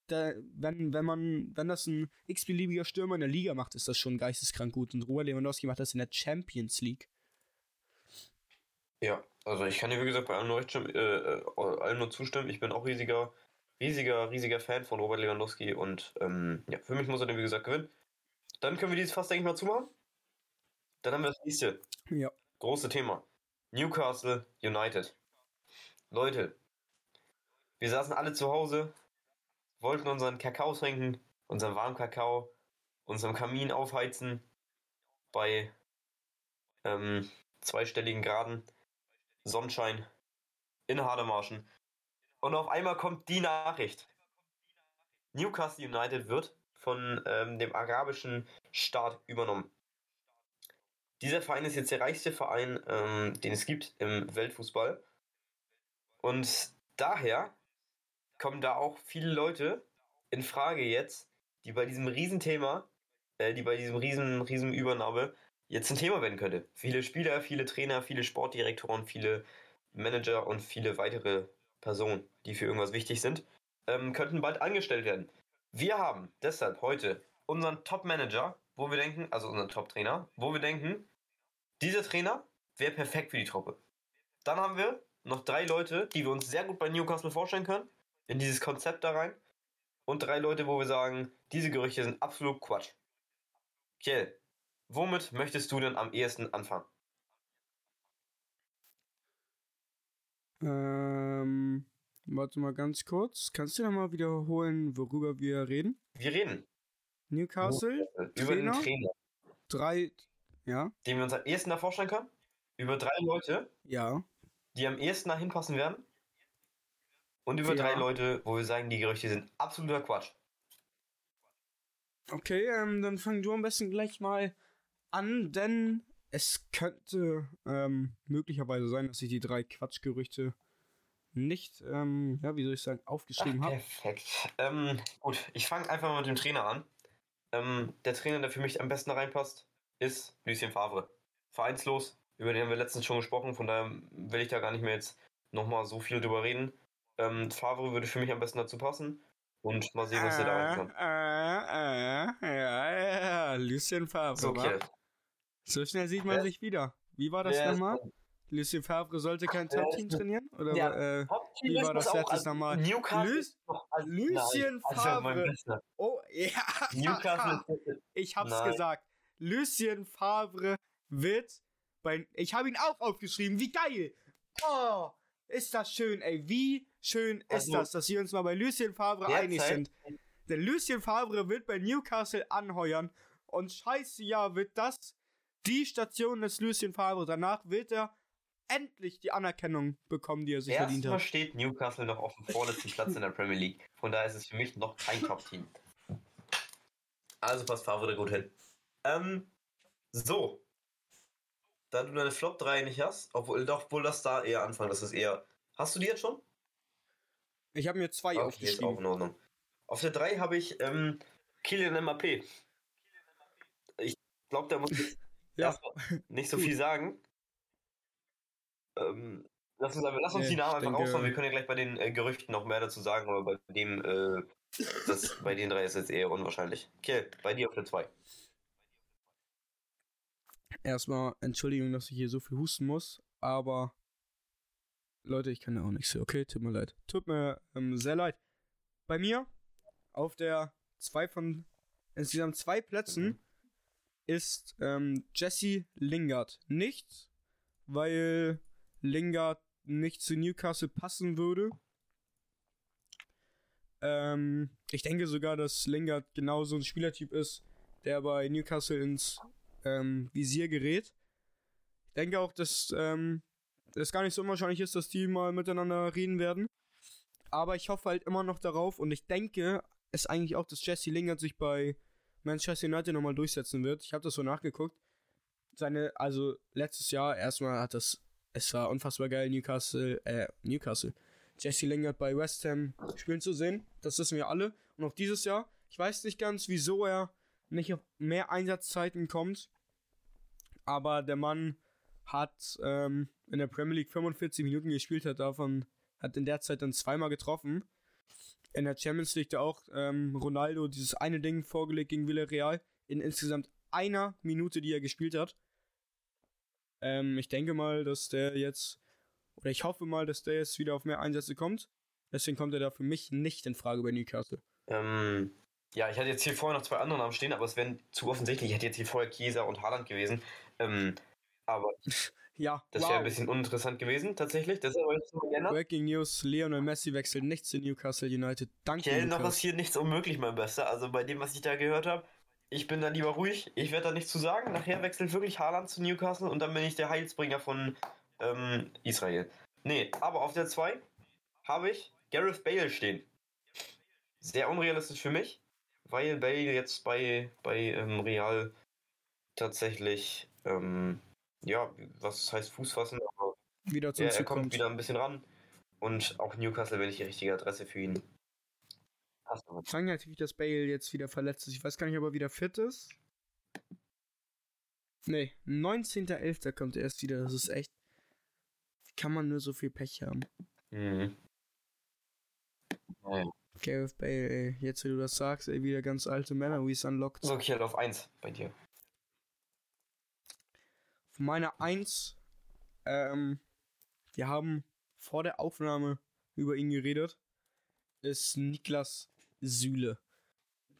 Da, wenn, wenn man, wenn das ein x-beliebiger Stürmer in der Liga macht, ist das schon geisteskrank gut. Und Robert Lewandowski macht das in der Champions League. Ja, also ich kann dir wie gesagt bei allem nur, äh, äh, allem nur zustimmen. Ich bin auch riesiger, riesiger, riesiger Fan von Robert Lewandowski und ähm, ja, für mich muss er den wie gesagt gewinnen. Dann können wir dieses fast denke ich mal zumachen. Dann haben wir das nächste. Ja. Große Thema. Newcastle United. Leute, wir saßen alle zu Hause, wollten unseren Kakao trinken, unseren warmen Kakao, unseren Kamin aufheizen bei ähm, zweistelligen Graden, Sonnenschein in Hademarschen. Und auf einmal kommt die Nachricht. Newcastle United wird von ähm, dem arabischen Staat übernommen. Dieser Verein ist jetzt der reichste Verein, ähm, den es gibt im Weltfußball. Und daher kommen da auch viele Leute in Frage jetzt, die bei diesem Riesenthema, äh, die bei diesem riesen, riesen Übernahme jetzt ein Thema werden könnte. Viele Spieler, viele Trainer, viele Sportdirektoren, viele Manager und viele weitere Personen, die für irgendwas wichtig sind, ähm, könnten bald angestellt werden. Wir haben deshalb heute unseren Top-Manager, wo wir denken, also unseren Top-Trainer, wo wir denken, dieser Trainer wäre perfekt für die Truppe. Dann haben wir noch drei Leute, die wir uns sehr gut bei Newcastle vorstellen können, in dieses Konzept da rein. Und drei Leute, wo wir sagen, diese Gerüchte sind absolut Quatsch. Kiel, womit möchtest du denn am ehesten anfangen? Ähm, Warte mal ganz kurz. Kannst du noch mal wiederholen, worüber wir reden? Wir reden Newcastle, über den Trainer? Trainer, drei. Ja, den wir uns am ehesten da vorstellen können. Über drei Leute, ja. die am ehesten dahin passen werden. Und über Ja. drei Leute, wo wir sagen, die Gerüchte sind absoluter Quatsch. Okay, ähm, dann fang du am besten gleich mal an, denn es könnte ähm, möglicherweise sein, dass ich die drei Quatschgerüchte nicht, ähm, ja, wie soll ich sagen, aufgeschrieben habe. perfekt. Ähm, gut, ich fange einfach mal mit dem Trainer an. Ähm, der Trainer, der für mich am besten reinpasst, ist Lucien Favre. Vereinslos, über den haben wir letztens schon gesprochen, von daher will ich da gar nicht mehr jetzt nochmal so viel drüber reden. Ähm, Favre würde für mich am besten dazu passen und mal sehen, was er da machen kann. äh, äh, ja, ja, Lucien Favre, So, okay. So schnell sieht man Wer- sich wieder. Wie war das ist nochmal? Lucien Favre sollte kein Wer Top-Team trainieren? Oder Ja. äh, Wie war das letztes also nochmal? Newcastle Lu- also, Lucien nein, also mein Favre. Bester. oh, ja. Newcastle Ich hab's Nein. gesagt. Lucien Favre wird bei. Ich habe ihn auch aufgeschrieben. Wie geil! Oh, ist das schön, ey. Wie schön ist Also, das, dass wir uns mal bei Lucien Favre einig sind. Denn Lucien Favre wird bei Newcastle anheuern. Und scheiße, ja, wird das die Station des Lucien Favre. Danach wird er endlich die Anerkennung bekommen, die er sich verdient Erstmal hat. steht Newcastle noch auf dem vorletzten Platz in der Premier League. Von daher ist es für mich noch kein Top-Team. Also passt Favre da gut hin. Ähm, so. Da du deine Flop 3 nicht hast, obwohl doch wohl das da eher anfangen, das ist eher. Hast du die jetzt schon? Ich habe mir zwei Okay, ist auch aufgeschrieben. in Ordnung. Auf der 3 habe ich ähm, Kylian Mbappé. Ich glaube, da muss ich Ja. nicht so viel sagen. Ähm, lass uns, lass uns Nee, die Namen einfach raushauen. Wir können ja gleich bei den äh, Gerüchten noch mehr dazu sagen, aber bei dem, äh, das, bei den drei ist jetzt eher unwahrscheinlich. Okay, bei dir auf der 2. Erstmal Entschuldigung, dass ich hier so viel husten muss, aber Leute, ich kann ja auch nichts für. Okay, tut mir leid. Tut mir ähm, sehr leid. Bei mir auf der zwei von insgesamt zwei Plätzen Mhm. ist ähm, Jesse Lingard. Nicht, weil Lingard nicht zu Newcastle passen würde. Ähm, ich denke sogar, dass Lingard genau so ein Spielertyp ist, der bei Newcastle ins ähm, Visier gerät. Ich denke auch, dass ähm, es gar nicht so unwahrscheinlich ist, dass die mal miteinander reden werden. Aber ich hoffe halt immer noch darauf und ich denke es eigentlich auch, dass Jesse Lingard sich bei Manchester United nochmal durchsetzen wird. Ich habe das so nachgeguckt. Seine, also letztes Jahr erstmal hat das, es war unfassbar geil, Newcastle, äh, Newcastle. Jesse Lingard bei West Ham spielen zu sehen. Das wissen wir alle. Und auch dieses Jahr, ich weiß nicht ganz, wieso er nicht auf mehr Einsatzzeiten kommt. Aber der Mann hat ähm, in der Premier League 45 Minuten gespielt, hat davon, hat in der Zeit dann zweimal getroffen. In der Champions League da auch ähm, Ronaldo dieses eine Ding vorgelegt gegen Villarreal in insgesamt einer Minute, die er gespielt hat. Ähm, ich denke mal, dass der jetzt, oder ich hoffe mal, dass der jetzt wieder auf mehr Einsätze kommt. Deswegen kommt er da für mich nicht in Frage bei Newcastle. Ähm, ja, ich hatte jetzt hier vorher noch zwei andere Namen stehen, aber es wären zu offensichtlich. Ich hätte jetzt hier vorher Chiesa und Haaland gewesen. Ähm, aber Ja, das wäre ein bisschen uninteressant gewesen, tatsächlich. Das mal geändert. Breaking News: Lionel Messi wechselt nicht zu Newcastle United. Danke, Kell, noch ist hier nichts unmöglich, mein Bester. Also bei dem, was ich da gehört habe, ich bin da lieber ruhig. Ich werde da nichts zu sagen. Nachher wechselt wirklich Haaland zu Newcastle und dann bin ich der Heilsbringer von ähm, Israel. Nee, aber auf der 2 habe ich Gareth Bale stehen. Sehr unrealistisch für mich, weil Bale jetzt bei, bei ähm, Real tatsächlich, ähm, ja, was heißt Fuß fassen, aber Wieder zum ja, er kommt wieder ein bisschen ran. Und auch Newcastle wäre nicht die richtige Adresse für ihn. Passt aber. Sagen natürlich, dass Bale jetzt wieder verletzt ist. Ich weiß gar nicht, ob er wieder fit ist. Nee, 19.11. kommt er erst wieder. Das ist echt. Wie kann man nur so viel Pech haben? Mhm. Naja. Gareth Bale, ey. Jetzt, wo du das sagst, ey, wieder ganz alte Männer, wie es unlocked. So, Kiel auf 1 bei dir. Von meiner 1, ähm, wir haben vor der Aufnahme über ihn geredet, ist Niklas Süle.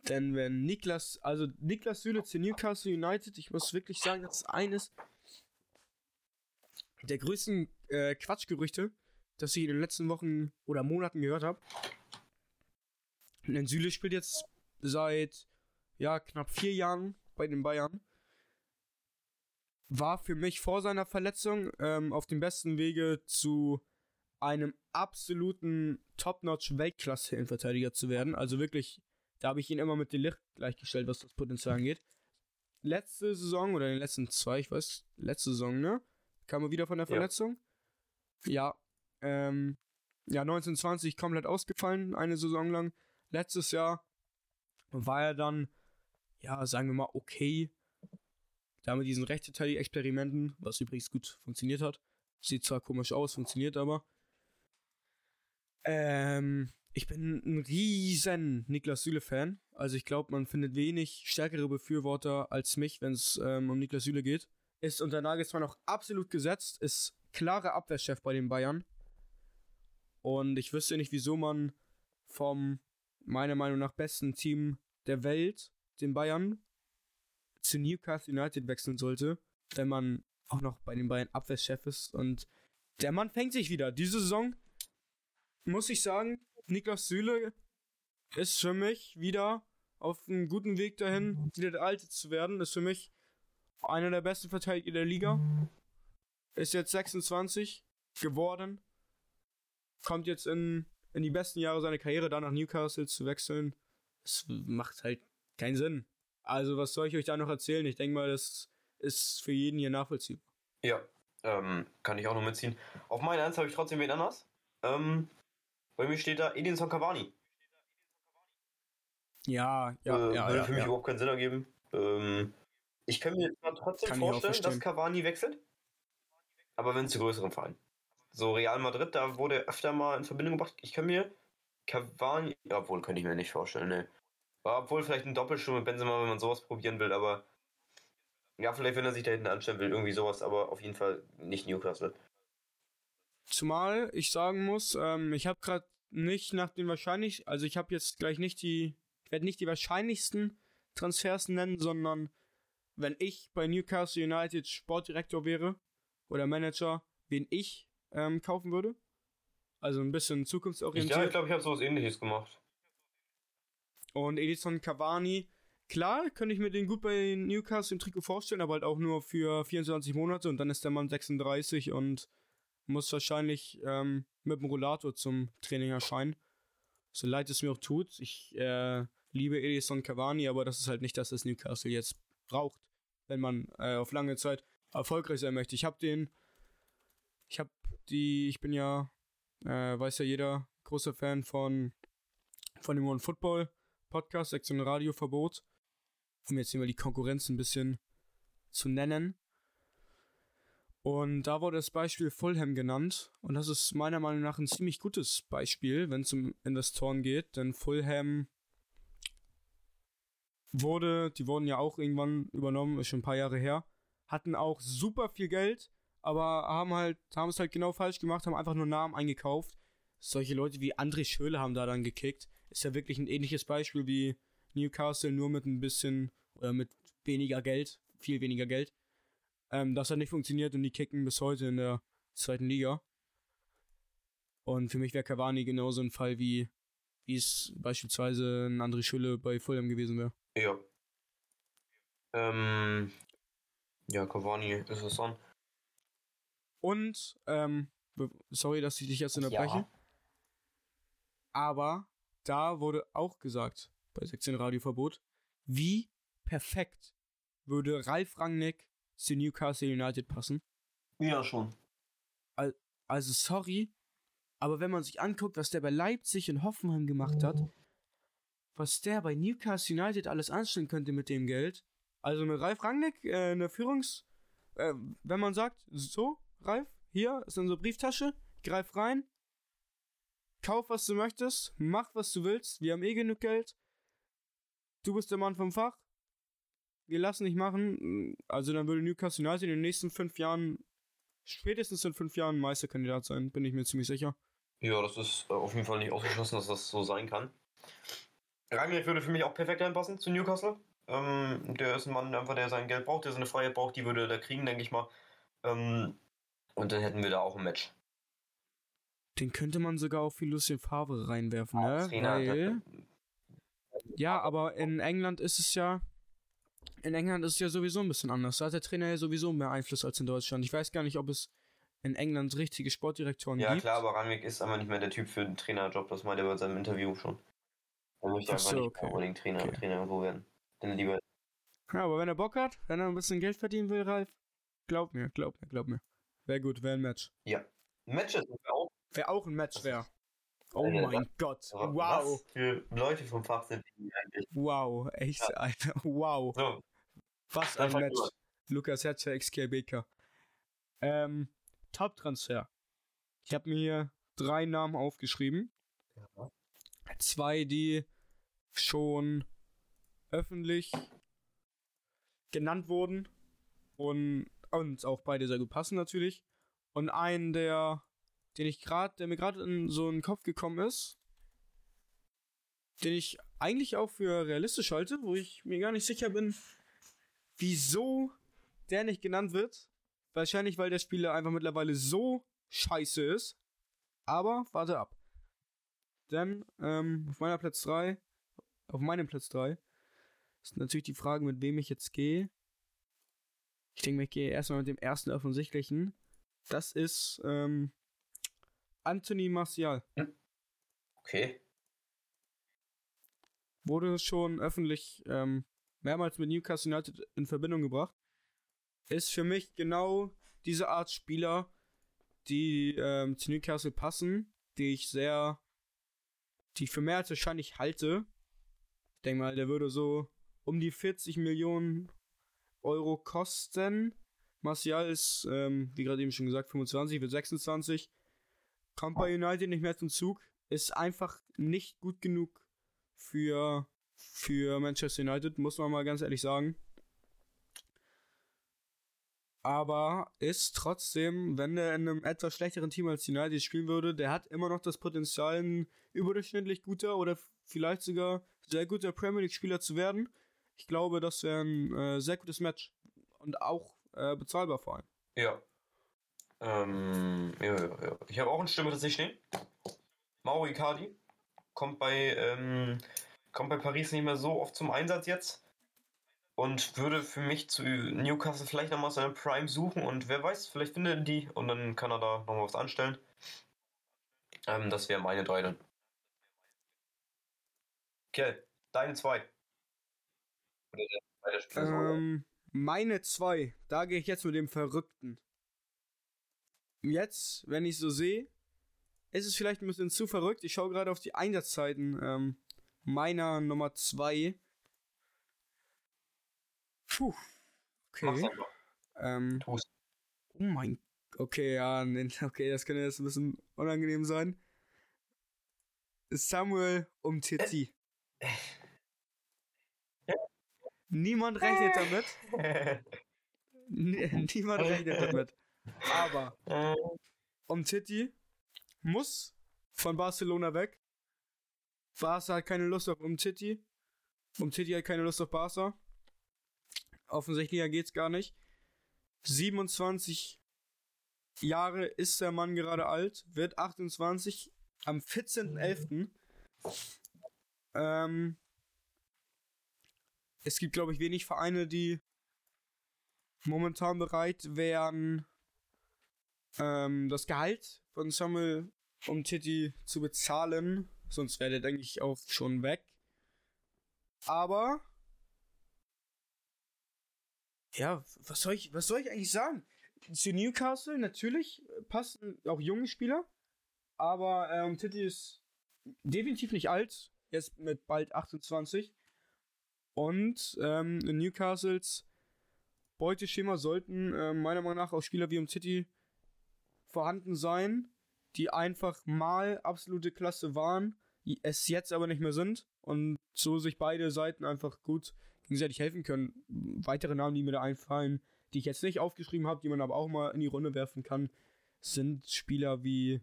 Denn wenn Niklas, also Niklas Süle zu Newcastle United, ich muss wirklich sagen, das ist eines der größten äh, Quatschgerüchte, das ich in den letzten Wochen oder Monaten gehört habe. Denn Süle spielt jetzt seit ja, knapp vier Jahren bei den Bayern. War für mich vor seiner Verletzung ähm, auf dem besten Wege zu einem absoluten Top-Notch-Weltklasse-Innenverteidiger zu werden. Also wirklich, da habe ich ihn immer mit Delicht gleichgestellt, was das Potenzial angeht. Letzte Saison oder in den letzten zwei, ich weiß, letzte Saison, ne? Kam er wieder von der Verletzung. Ja. Ja, ähm, ja 1920 komplett ausgefallen, eine Saison lang. Letztes Jahr war er dann, ja, sagen wir mal, okay. Da mit diesen Rechteteil-Experimenten, was übrigens gut funktioniert hat. Sieht zwar komisch aus, funktioniert aber. Ähm, ich bin ein riesen Niklas Süle-Fan. Also ich glaube, man findet wenig stärkere Befürworter als mich, wenn es ähm, um Niklas Süle geht. Ist unter Nagelsmann noch absolut gesetzt, ist klarer Abwehrchef bei den Bayern. Und ich wüsste nicht, wieso man vom, meiner Meinung nach, besten Team der Welt, den Bayern, zu Newcastle United wechseln sollte, wenn man auch noch bei den Bayern Abwehrchef ist. Und der Mann fängt sich wieder. Diese Saison muss ich sagen, Niklas Süle ist für mich wieder auf einem guten Weg dahin, wieder der Alte zu werden. Ist für mich einer der besten Verteidiger der Liga. Ist jetzt 26 geworden. Kommt jetzt in, in die besten Jahre seiner Karriere, da nach Newcastle zu wechseln. Es macht halt keinen Sinn. Also, was soll ich euch da noch erzählen? Ich denke mal, das ist für jeden hier nachvollziehbar. Ja, ähm, kann ich auch noch mitziehen. Auf meine Eins habe ich trotzdem wen anders. Ähm, bei mir steht da Edinson Cavani. Ja, ja, äh, ja. Würde ja, für mich ja. überhaupt keinen Sinn ergeben. Ähm, ich kann mir trotzdem Kann vorstellen, dass. Cavani wechselt. Aber wenn zu größeren Vereinen. So Real Madrid, da wurde er öfter mal in Verbindung gebracht. Ich kann mir Cavani, ja, obwohl könnte ich mir nicht vorstellen, ne. Obwohl vielleicht ein Doppelsturm mit Benzema, wenn man sowas probieren will, aber ja, vielleicht wenn er sich da hinten anstellen will, irgendwie sowas, aber auf jeden Fall nicht Newcastle. Zumal ich sagen muss, ähm, ich habe gerade nicht nach den wahrscheinlich, also ich habe jetzt gleich nicht die, ich werde nicht die wahrscheinlichsten Transfers nennen, sondern wenn ich bei Newcastle United Sportdirektor wäre oder Manager, wen ich ähm, kaufen würde. Also ein bisschen Ich, zukunftsorientiert. ja, ich glaube, ich habe sowas ähnliches gemacht. Und Edison Cavani, klar, könnte ich mir den gut bei Newcastle im Trikot vorstellen, aber halt auch nur für 24 Monate und dann ist der Mann 36 und muss wahrscheinlich ähm, mit dem Rollator zum Training erscheinen. So leid es mir auch tut. Ich äh, liebe Edison Cavani, aber das ist halt nicht das, was Newcastle jetzt braucht, wenn man äh, auf lange Zeit erfolgreich sein möchte. Ich habe den, ich habe die, ich bin ja, äh, weiß ja jeder, großer Fan von, von dem One Football Podcast, Sektion Radioverbot, um jetzt hier mal die Konkurrenz ein bisschen zu nennen. Und da wurde das Beispiel Fulham genannt. Und das ist meiner Meinung nach ein ziemlich gutes Beispiel, wenn es um Investoren geht. Denn Fulham wurde, die wurden ja auch irgendwann übernommen, ist schon ein paar Jahre her, hatten auch super viel Geld, aber haben halt, haben es halt genau falsch gemacht, haben einfach nur Namen eingekauft. Solche Leute wie André Schöle haben da dann gekickt. Ist ja wirklich ein ähnliches Beispiel wie Newcastle, nur mit ein bisschen, oder mit weniger Geld, viel weniger Geld. Ähm, das hat nicht funktioniert und die kicken bis heute in der zweiten Liga. Und für mich wäre Cavani genauso ein Fall wie, wie es beispielsweise ein André Schülle bei Fulham gewesen wäre. Ja. Ähm, ja, Cavani ist es dann. Und, ähm, sorry, dass ich dich jetzt unterbreche, aber da wurde auch gesagt, bei Sektion Radioverbot, wie perfekt würde Ralf Rangnick zu Newcastle United passen. Ja, schon. Also sorry, aber wenn man sich anguckt, was der bei Leipzig und Hoffenheim gemacht hat, was der bei Newcastle United alles anstellen könnte mit dem Geld, also mit Ralf Rangnick äh, eine Führungs... Äh, wenn man sagt, so, Ralf, hier ist unsere Brieftasche, greif rein, kauf, was du möchtest, mach, was du willst, wir haben eh genug Geld, du bist der Mann vom Fach, wir lassen dich machen, also dann würde Newcastle United in den nächsten fünf Jahren spätestens in fünf Jahren Meisterkandidat sein, bin ich mir ziemlich sicher. Ja, das ist äh, auf jeden Fall nicht ausgeschlossen, dass das so sein kann. Rangnick würde für mich auch perfekt reinpassen zu Newcastle. Ähm, der ist ein Mann, einfach, der sein Geld braucht, der seine Freiheit braucht, die würde er da kriegen, denke ich mal. Ähm, und dann hätten wir da auch ein Match. Den könnte man sogar auch für Lucien Favre reinwerfen, Ja, ne? Weil, ja, aber in England ist es ja. In England ist es ja sowieso ein bisschen anders. Da hat der Trainer ja sowieso mehr Einfluss als in Deutschland. Ich weiß gar nicht, ob es in England richtige Sportdirektoren Ja, gibt. klar, aber Rangnick ist einfach nicht mehr der Typ für den Trainerjob, das meinte er bei seinem Interview schon. Er möchte Ach einfach so, nicht okay. unbedingt Trainer, Okay. Trainer irgendwo werden. Denn lieber. Ja, aber wenn er Bock hat, wenn er ein bisschen Geld verdienen will, Ralf, glaub mir, glaub mir, glaub mir. Wäre gut, wäre ein Match. Ja. Matches sind auch. Wäre auch ein Match, wäre. Oh Alter, mein Gott. aber Wow. Was für Leute vom Fach sind die eigentlich? Wow. Echt, Alter. Wow. So, Was ein Match. an. Lukas Herzog, XK Baker. Ähm, Top-Transfer. Ich habe mir hier drei Namen aufgeschrieben. Ja. Zwei, die schon öffentlich genannt wurden. Und, und auch beide sehr gut passen natürlich. Und einen, der, den ich gerade, der mir gerade in so einen Kopf gekommen ist, den ich eigentlich auch für realistisch halte, wo ich mir gar nicht sicher bin, wieso der nicht genannt wird. Wahrscheinlich, weil der Spieler einfach mittlerweile so scheiße ist. Aber warte ab. Denn ähm, auf meiner Platz 3, auf meinem Platz 3, ist natürlich die Frage, mit wem ich jetzt gehe. Ich denke, ich gehe erstmal mit dem ersten offensichtlichen. Das ist ähm, Anthony Martial. Okay. wurde schon öffentlich ähm, mehrmals mit Newcastle United in Verbindung gebracht. Ist für mich genau diese Art Spieler, die ähm, zu Newcastle passen, die ich sehr, die ich für mehr als wahrscheinlich halte. Ich denke mal, der würde so um die 40 Millionen Euro kosten. Martial ist, ähm, wie gerade eben schon gesagt, 25, wird 26. Kommt bei United nicht mehr zum Zug. Ist einfach nicht gut genug für, für Manchester United, muss man mal ganz ehrlich sagen. Aber ist trotzdem, wenn er in einem etwas schlechteren Team als United spielen würde, der hat immer noch das Potenzial, ein überdurchschnittlich guter oder vielleicht sogar sehr guter Premier League-Spieler zu werden. Ich glaube, das wäre ein äh, sehr gutes Match. Und auch äh, bezahlbar vor allem. Ja. Ähm, ja, ja, ja. Ich habe auch eine Stimme tatsächlich stehen. Mauro Icardi kommt bei, ähm, kommt bei Paris nicht mehr so oft zum Einsatz jetzt. Und würde für mich zu Newcastle vielleicht nochmal seine Prime suchen und wer weiß, vielleicht findet er die und dann kann er da nochmal was anstellen. Ähm, das wären meine drei dann. Okay, deine zwei. Oder der so. Ähm, meine zwei, da gehe ich jetzt mit dem Verrückten. Jetzt, wenn ich so sehe, ist es vielleicht ein bisschen zu verrückt. Ich schaue gerade auf die Einsatzzeiten ähm, meiner Nummer zwei. Puh. Mach's Okay. Ähm, oh mein. Okay, ja, okay, das könnte jetzt ein bisschen unangenehm sein. Samuel Umtiti. Niemand rechnet damit. Nie- Niemand rechnet damit. Aber Äh, Umtiti muss von Barcelona weg. Barca hat keine Lust auf Umtiti. Umtiti hat keine Lust auf Barca. Offensichtlicher geht's gar nicht. 27 Jahre ist der Mann gerade alt, wird 28 am 14.11. Ähm, es gibt, glaube ich, wenig Vereine, die momentan bereit wären, ähm, das Gehalt von Samuel um Titi zu bezahlen. Sonst wäre der, denke ich, auch schon weg. Aber. Ja, was soll ich, was soll ich eigentlich sagen? Zu Newcastle natürlich passen auch junge Spieler. Aber ähm, Titi ist definitiv nicht alt. Jetzt mit bald 28. Und ähm, in Newcastles Beuteschema sollten äh, meiner Meinung nach auch Spieler wie um City vorhanden sein, die einfach mal absolute Klasse waren, die es jetzt aber nicht mehr sind und so sich beide Seiten einfach gut gegenseitig helfen können. Weitere Namen, die mir da einfallen, die ich jetzt nicht aufgeschrieben habe, die man aber auch mal in die Runde werfen kann, sind Spieler wie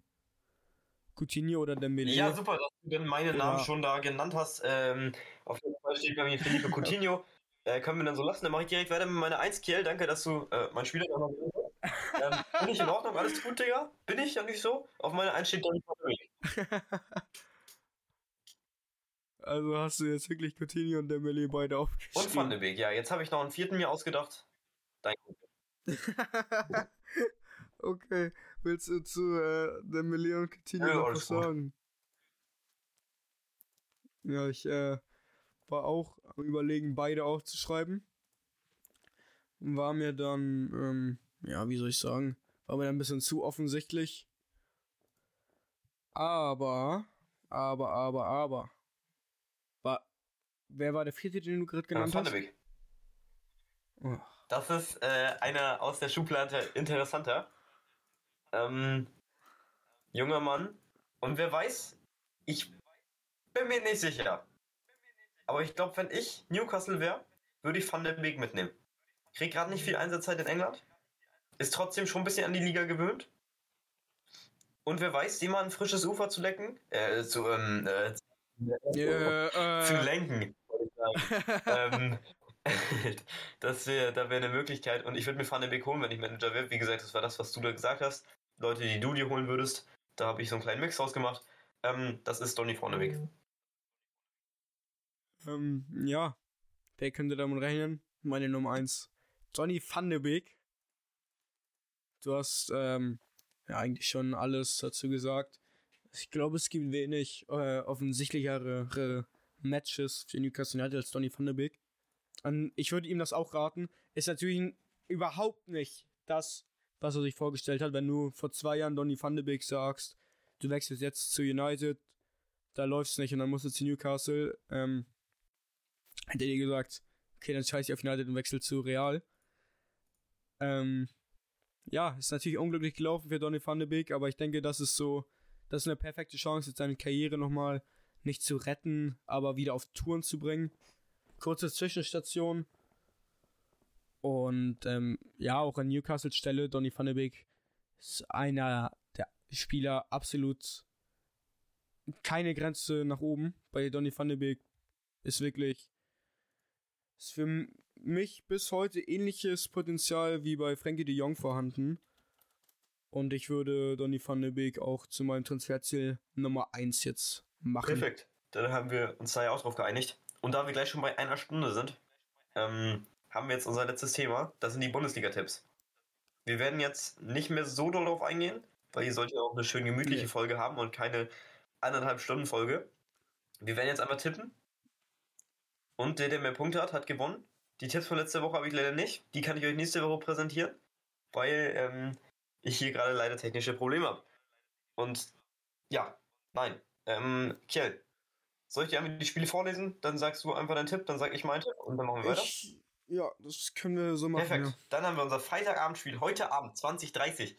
Coutinho oder Dembele. Ja, super, dass du denn meine Namen Ja. schon da genannt hast. Ähm, auf jeden Fall steht bei mir Felipe Coutinho. äh, können wir dann so lassen. Dann mache ich direkt weiter mit meiner 1 Kiel. Danke, dass du äh, mein Spieler noch. Ähm, bin ich in Ordnung? Alles gut, Digga? Bin ich nicht so? Auf meiner Beek. Also hast du jetzt wirklich Coutinho und Dembele beide aufgeschrieben. Und Van de Beek, ja. Jetzt habe ich noch einen vierten mir ausgedacht. Dein okay, willst du zu äh, Dembele und Coutinho Ja, noch was gut. sagen? Ja, ich äh, war auch am überlegen, beide aufzuschreiben. War mir dann, ähm, ja, wie soll ich sagen, war mir dann ein bisschen zu offensichtlich. Aber, aber, aber, aber. War, wer war der vierte, den du gerade genannt hast? Oh. Das ist äh, einer aus der Schublade interessanter. Ähm, junger Mann. Und wer weiß, ich bin mir nicht sicher. Aber ich glaube, wenn ich Newcastle wäre, würde ich Van der Beek mitnehmen. Kriegt gerade nicht viel Einsatzzeit in England. Ist trotzdem schon ein bisschen an die Liga gewöhnt. Und wer weiß, jemand ein frisches Ufer zu lecken, äh, zu, ähm, äh, Ja, zu äh, lenken, wollte ich sagen. ähm, das wär, da wäre eine Möglichkeit. Und ich würde mir Van den Beek holen, wenn ich Manager wäre. Wie gesagt, das war das, was du da gesagt hast. Leute, die du dir holen würdest. Da habe ich so einen kleinen Mix rausgemacht. Ähm, das ist Donny de Beek. ähm, ja, wer könnte damit rechnen? Meine Nummer 1. Johnny van de Beek. Du hast ähm, ja eigentlich schon alles dazu gesagt. Ich glaube, es gibt wenig äh, offensichtlichere Matches für Newcastle United als Donny van de Beek. Und ich würde ihm das auch raten. Ist natürlich überhaupt nicht das, was er sich vorgestellt hat, wenn du vor zwei Jahren Donny van de Beek sagst, du wechselst jetzt zu United, da läuft's nicht und dann musst du zu Newcastle. Ähm, hätte dir gesagt, okay, dann scheiß ich auf United und wechsel zu Real. Ähm, ja, ist natürlich unglücklich gelaufen für Donny van de Beek, aber ich denke, das ist so, das ist eine perfekte Chance, jetzt seine Karriere nochmal nicht zu retten, aber wieder auf Touren zu bringen. Kurze Zwischenstation. Und ähm, ja, auch an Newcastle Stelle, Donny van de Beek ist einer der Spieler absolut keine Grenze nach oben. Bei Donny van de Beek ist wirklich ist für mich bis heute ähnliches Potenzial wie bei Frankie de Jong vorhanden. Und ich würde Donny van de Beek auch zu meinem Transferziel Nummer 1 jetzt machen. Perfekt. Dann haben wir uns da ja auch drauf geeinigt. Und da wir gleich schon bei einer Stunde sind, ähm, haben wir jetzt unser letztes Thema. Das sind die Bundesliga-Tipps. Wir werden jetzt nicht mehr so doll drauf eingehen, weil ihr sollt ja auch eine schön gemütliche. Folge haben und keine anderthalb Stunden Folge. Wir werden jetzt einfach tippen. Und der, der mehr Punkte hat, hat gewonnen. Die Tipps von letzter Woche habe ich leider nicht. Die kann ich euch nächste Woche präsentieren, weil ähm, ich hier gerade leider technische Probleme habe. Und ja, nein. Ähm, Kjell, soll ich dir einfach die Spiele vorlesen? Dann sagst du einfach deinen Tipp, dann sag ich meinen Tipp und dann machen wir weiter. Ich, ja, das können wir so machen. Perfekt. Ja. Dann haben wir unser Freitagabendspiel heute Abend 2030.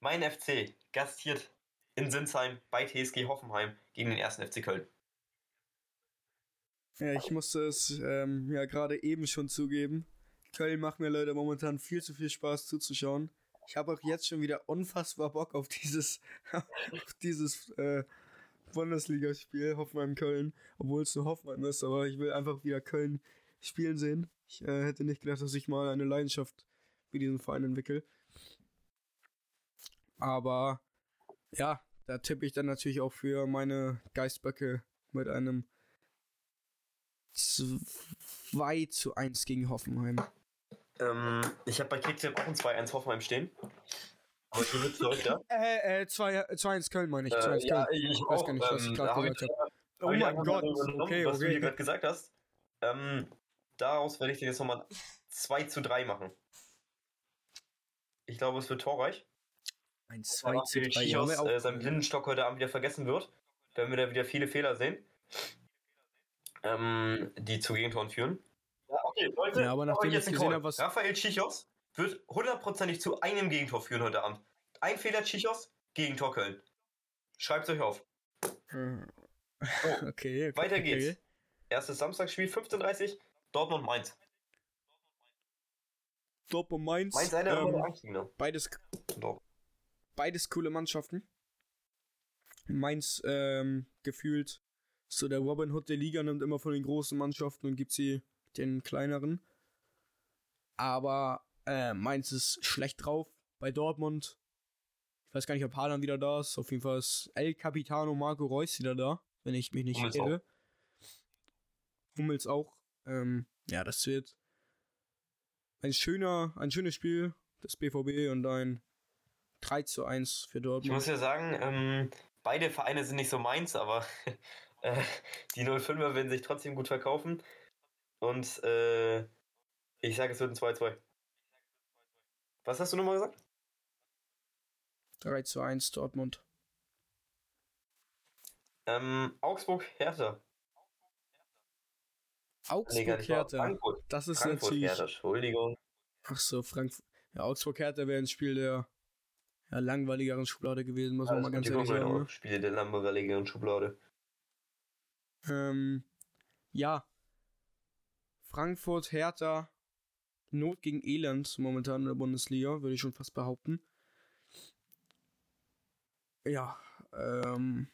Mein FC gastiert in Sinsheim bei TSG Hoffenheim gegen den ersten FC Köln. Ja, ich musste es ähm, ja gerade eben schon zugeben. Köln macht mir leider momentan viel zu viel Spaß zuzuschauen. Ich habe auch jetzt schon wieder unfassbar Bock auf dieses, auf dieses äh, Bundesligaspiel Hoffenheim-Köln, obwohl es nur Hoffenheim ist, aber ich will einfach wieder Köln spielen sehen. Ich äh, hätte nicht gedacht, dass ich mal eine Leidenschaft für diesen Verein entwickle. Aber ja, da tippe ich dann natürlich auch für meine Geistböcke mit einem 2 zu 1 gegen Hoffenheim. Ähm, ich habe bei Kicktipp auch ein 2-1 Hoffenheim stehen. Aber hier wird leuchter. Äh, äh, 2-1 Köln meine ich. 2-1 Äh, Köln. ja, ich weiß auch. gar nicht, was ich ähm, gerade da hab gesagt ich- habe. Oh hab ich mein Gott. Okay, was du hier okay. gerade gesagt hast. Ähm, daraus werde ich dir jetzt nochmal 2 zu 3 machen. Ich glaube, es wird torreich. Ein Weil 2 zu 3. Chichos Ja, äh, seinen Blindenstock heute Abend wieder vergessen wird. Werden wir da wieder viele Fehler sehen. Ähm, die zu Gegentoren führen. Ja, okay, Leute. Ja, aber nachdem jetzt ich gesehen Call. hab, was- Raphael Chichos wird hundertprozentig zu einem Gegentor führen heute Abend. Ein Fehler Chichos, Gegentor Köln. Schreibt euch auf. So, Okay, okay. weiter okay. geht's. Erstes Samstagsspiel, 15.30 Dortmund Mainz. Dortmund Mainz. Mainz einer ähm, Angstgegner. beides, Doch. beides coole Mannschaften. Mainz ähm, gefühlt so der Robin Hood der Liga nimmt immer von den großen Mannschaften und gibt sie den kleineren. Aber äh, Mainz ist schlecht drauf. bei Dortmund. Ich weiß gar nicht, ob Haaland wieder da ist. Auf jeden Fall ist El Capitano Marco Reus wieder da, wenn ich mich nicht Hummels irre. Hummels auch. Ähm, ja, das wird ein schöner, ein schönes Spiel des BVB und ein 3 zu 1 für Ich Dortmund. muss ja sagen, ähm, beide Vereine sind nicht so meins, aber äh, die 05er werden sich trotzdem gut verkaufen. Und äh, ich sage, es wird ein 2-2. Was hast du nochmal gesagt? 3 zu 1 Dortmund. Ähm, Augsburg, Hertha. Nee, Augsburg. Hertha. Frankfurt. Das ist Frankfurt, natürlich. Hertha, Entschuldigung. Ach so, Frankfurt. Ja, Augsburg Hertha wäre ein Spiel der ja, langweiligeren Schublade gewesen, muss man Alles mal ganz ehrlich sagen. Ne? Spiele der langweiligeren Schublade. Ähm, ja. Frankfurt, Hertha, Not gegen Elend momentan in der Bundesliga, würde ich schon fast behaupten. Ja, ähm.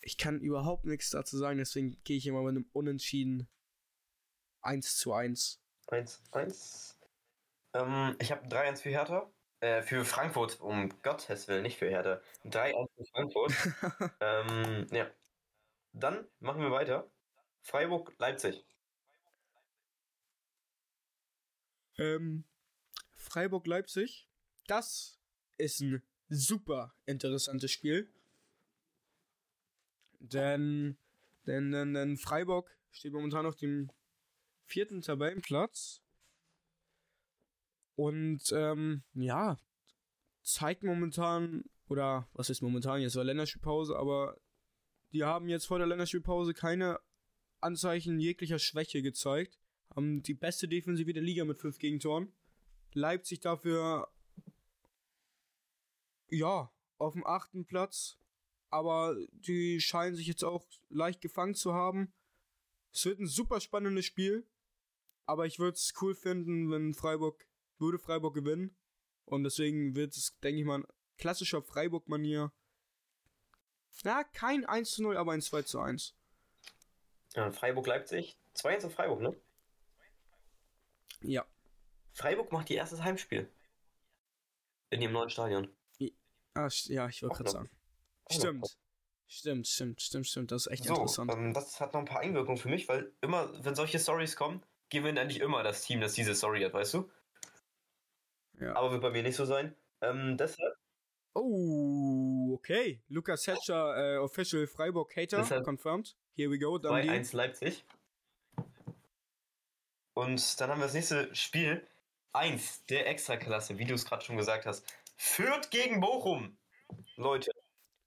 Ich kann überhaupt nichts dazu sagen, deswegen gehe ich immer mit einem Unentschieden 1 zu 1. 1, 1. Ähm, ich habe 3-1 für Hertha. Äh, für Frankfurt, um Gottes Willen, nicht für Hertha. 3-1 für Frankfurt. ähm, ja. Dann machen wir weiter. Freiburg, Leipzig. Ähm, Freiburg-Leipzig. Das ist ein super interessantes Spiel. Denn, denn, denn, denn Freiburg steht momentan auf dem vierten Tabellenplatz. Und ähm, ja, zeigt momentan, oder was ist momentan, jetzt war Länderspielpause, aber die haben jetzt vor der Länderspielpause keine Anzeichen jeglicher Schwäche gezeigt. Haben die beste Defensive der Liga mit fünf Gegentoren. Leipzig dafür, ja, auf dem achten Platz. Aber die scheinen sich jetzt auch leicht gefangen zu haben. Es wird ein super spannendes Spiel. Aber ich würde es cool finden, wenn Freiburg, würde Freiburg gewinnen. Und deswegen wird es, denke ich mal, klassischer Freiburg-Manier. Na, kein 1 zu 0, aber ein 2 zu 1. Ja, Freiburg, Leipzig. 2-1 auf Freiburg, ne? Ja. Freiburg macht ihr erstes Heimspiel. In ihrem neuen Stadion. Ah, ja, ich wollte gerade sagen. Auch noch. Stimmt. Stimmt, stimmt, stimmt, stimmt. Das ist echt So, interessant. ähm, das hat noch ein paar Einwirkungen für mich, weil immer, wenn solche Stories kommen, gewinnt eigentlich immer das Team, das diese Story hat, weißt du? Ja. Aber wird bei mir nicht so sein. Ähm, deshalb, Oh, okay. Lukas Hatcher, äh, Official Freiburg Hater, Deshalb- confirmed. Here we go. Dann die. 2-1 Leipzig. Und dann haben wir das nächste Spiel. 1 der Extraklasse, wie du es gerade schon gesagt hast. Fürth gegen Bochum. Leute,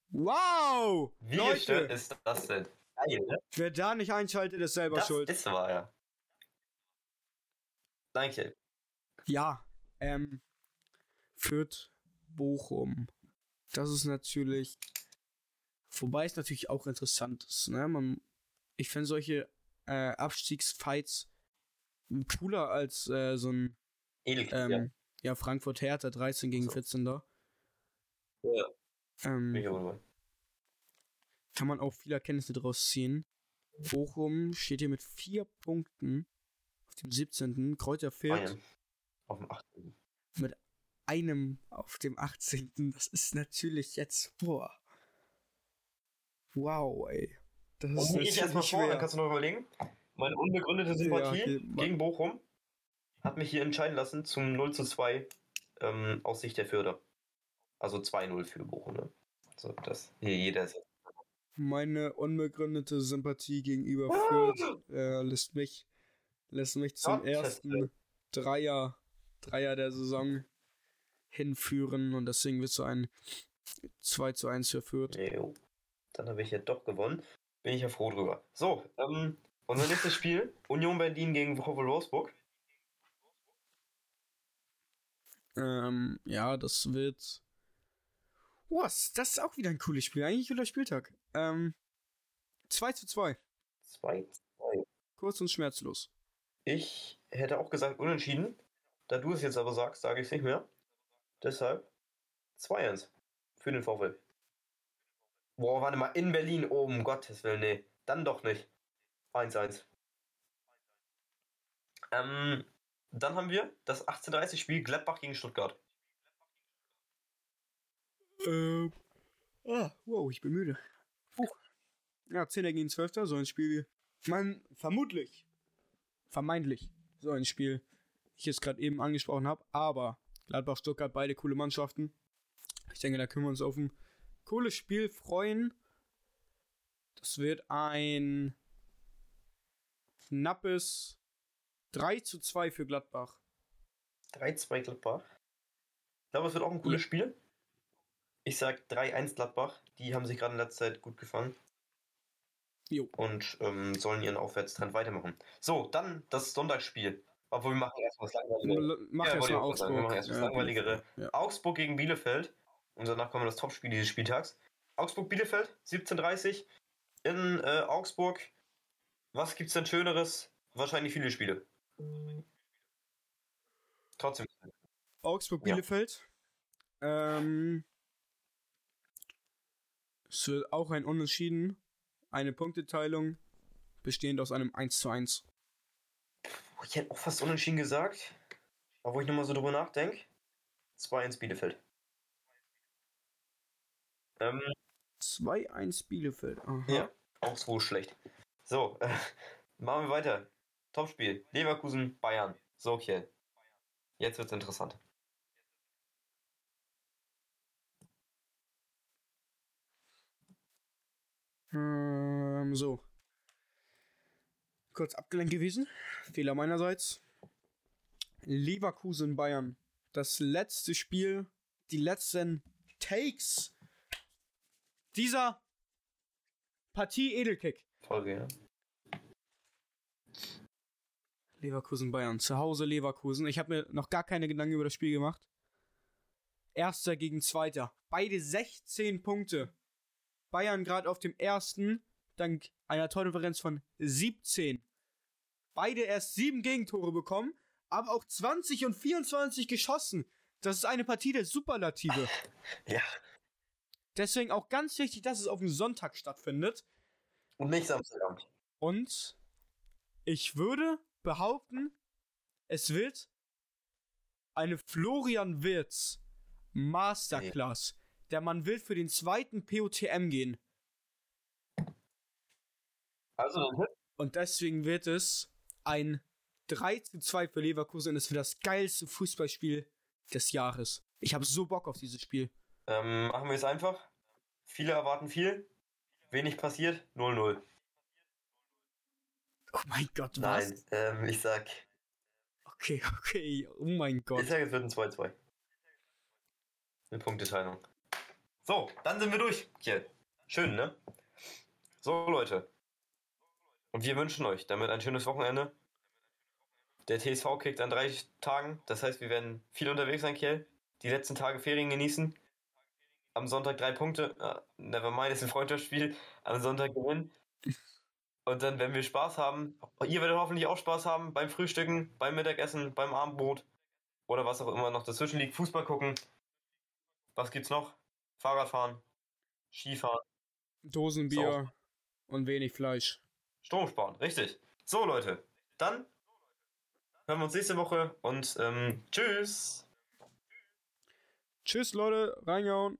Wow! wie Leute, ist das denn? Geil, ne? wer da nicht einschaltet, ist selber Das schuld. ist wahr, ja. Danke. Ja, ähm, Fürth, Bochum. Das ist natürlich, wobei es natürlich auch interessant ist, ne? Man, ich finde solche äh, Abstiegsfights cooler als äh, so ein, Edel, ähm, ja. Frankfurt Hertha 13 gegen So. 14 da. Ja. Ähm, kann man auch viel Erkenntnisse draus ziehen. Bochum steht hier mit vier Punkten auf dem 17. Kräuter Fürth. Auf dem 8. einem auf dem 18. Das ist natürlich jetzt, boah. Wow, ey. Das ist Dann gehe ich erstmal vor, dann kannst du noch überlegen. Meine unbegründete Sympathie okay, ma- gegen Bochum hat mich hier entscheiden lassen zum 0 zu 2 ähm, aus Sicht der Fürder. Also 2-0 für Bochum, ne? So, das. Hier, jeder ist jetzt. Meine unbegründete Sympathie gegenüber Fürth äh, lässt mich, lässt mich zum Gottes ersten Dreier, Dreier der Saison hinführen und deswegen wird so ein 2 zu 1 für Fürth. Jo. Dann habe ich ja doch gewonnen. Bin ich ja froh drüber. So, ähm, unser nächstes Spiel: Union Berlin gegen VfL Wolfsburg. Ähm, ja, das wird. Was? Das ist auch wieder ein cooles Spiel. Eigentlich ein cooler Spieltag. Ähm, 2 zu 2. 2 2. Kurz und schmerzlos. Ich hätte auch gesagt unentschieden. Da du es jetzt aber sagst, sage ich es nicht mehr. Deshalb 2-1 für den VfL. Boah, warte mal, in Berlin oben, um Gottes Willen, nee. Dann doch nicht. 1-1. Ähm, Dann haben wir das 18:30 Spiel Gladbach gegen Stuttgart. Äh. Ah, wow, ich bin müde. Puh. Ja, 10 gegen 12. So ein Spiel. Ich meine, vermutlich. Vermeintlich. So ein Spiel, ich jetzt gerade eben angesprochen habe. Aber Gladbach, Stuttgart, beide coole Mannschaften. Ich denke, da können wir uns auf ein cooles Spiel freuen. Das wird ein knappes 3 zu 2 für Gladbach. 3-2 Gladbach. Ich glaube, es wird auch ein cooles Ja. Spiel. Ich sag 3-1 Gladbach. Die haben sich gerade in letzter Zeit gut gefangen Jo. und ähm, sollen ihren Aufwärtstrend weitermachen. So, dann das Sonntagsspiel. Obwohl wir machen erstmal das Langweilige. Mach Ja, erst wollte mal ich auch gerade sagen, Wir Augsburg. machen erst das Ja, Langweiligere. Ja. Augsburg gegen Bielefeld. Und danach kommen wir das Topspiel dieses Spieltags. Augsburg-Bielefeld, 17.30 in äh, Augsburg. Was gibt's denn Schöneres? Wahrscheinlich viele Spiele. Trotzdem. Augsburg-Bielefeld. Ähm, es wird auch ein Unentschieden. Eine Punkteteilung bestehend aus einem 1 zu 1. Ich hätte auch fast unentschieden gesagt. Aber wo ich nochmal so drüber nachdenke. 2-1 Bielefeld. Ähm, 2-1 Bielefeld. Aha. ja, auch so schlecht. So, äh, machen wir weiter. Topspiel. Leverkusen, Bayern. So, okay. Jetzt wird's interessant. Ähm, so. Kurz abgelenkt gewesen. Fehler meinerseits. Leverkusen Bayern. Das letzte Spiel, die letzten Takes dieser Partie Edelkick. Folge, ja. Leverkusen Bayern. Zu Hause Leverkusen. Ich habe mir noch gar keine Gedanken über das Spiel gemacht. Erster gegen Zweiter. Beide 16 Punkte. Bayern gerade auf dem ersten, dank einer Tordifferenz von 17. Beide erst sieben Gegentore bekommen, aber auch 20 und 24 geschossen. Das ist eine Partie der Superlative. Ja. Deswegen auch ganz wichtig, dass es auf dem Sonntag stattfindet. Und nicht Samstagabend. Und ich würde behaupten, es wird eine Florian Wirtz Masterclass. Der Mann will für den zweiten POTM gehen. Also. Und deswegen wird es ein 3 zu 2 für Leverkusen und es wird das geilste Fußballspiel des Jahres. Ich habe so Bock auf dieses Spiel. Ähm, machen wir es einfach. Viele erwarten viel. Wenig passiert. 0-0. Oh mein Gott, was? Nein, ähm, ich sag. Okay, okay, oh mein Gott. Ich sag, es wird ein 2-2. Eine Punkteteilung. So, dann sind wir durch. Hier. Schön, ne? So, Leute. Und wir wünschen euch damit ein schönes Wochenende. Der TSV kickt an drei Tagen. Das heißt, wir werden viel unterwegs sein, Kiel. Die letzten Tage Ferien genießen. Am Sonntag drei Punkte. Ah, never mind, ist ein Freundschaftsspiel. Am Sonntag gewinnen. Und dann, wenn wir Spaß haben, ihr werdet hoffentlich auch Spaß haben beim Frühstücken, beim Mittagessen, beim Abendbrot oder was auch immer noch dazwischen liegt. Fußball gucken. Was gibt's noch? Fahrradfahren, Skifahren, Dosenbier und wenig Fleisch. Strom sparen. Richtig. So, Leute. Dann hören wir uns nächste Woche und ähm, tschüss. Tschüss, Leute, reingehauen.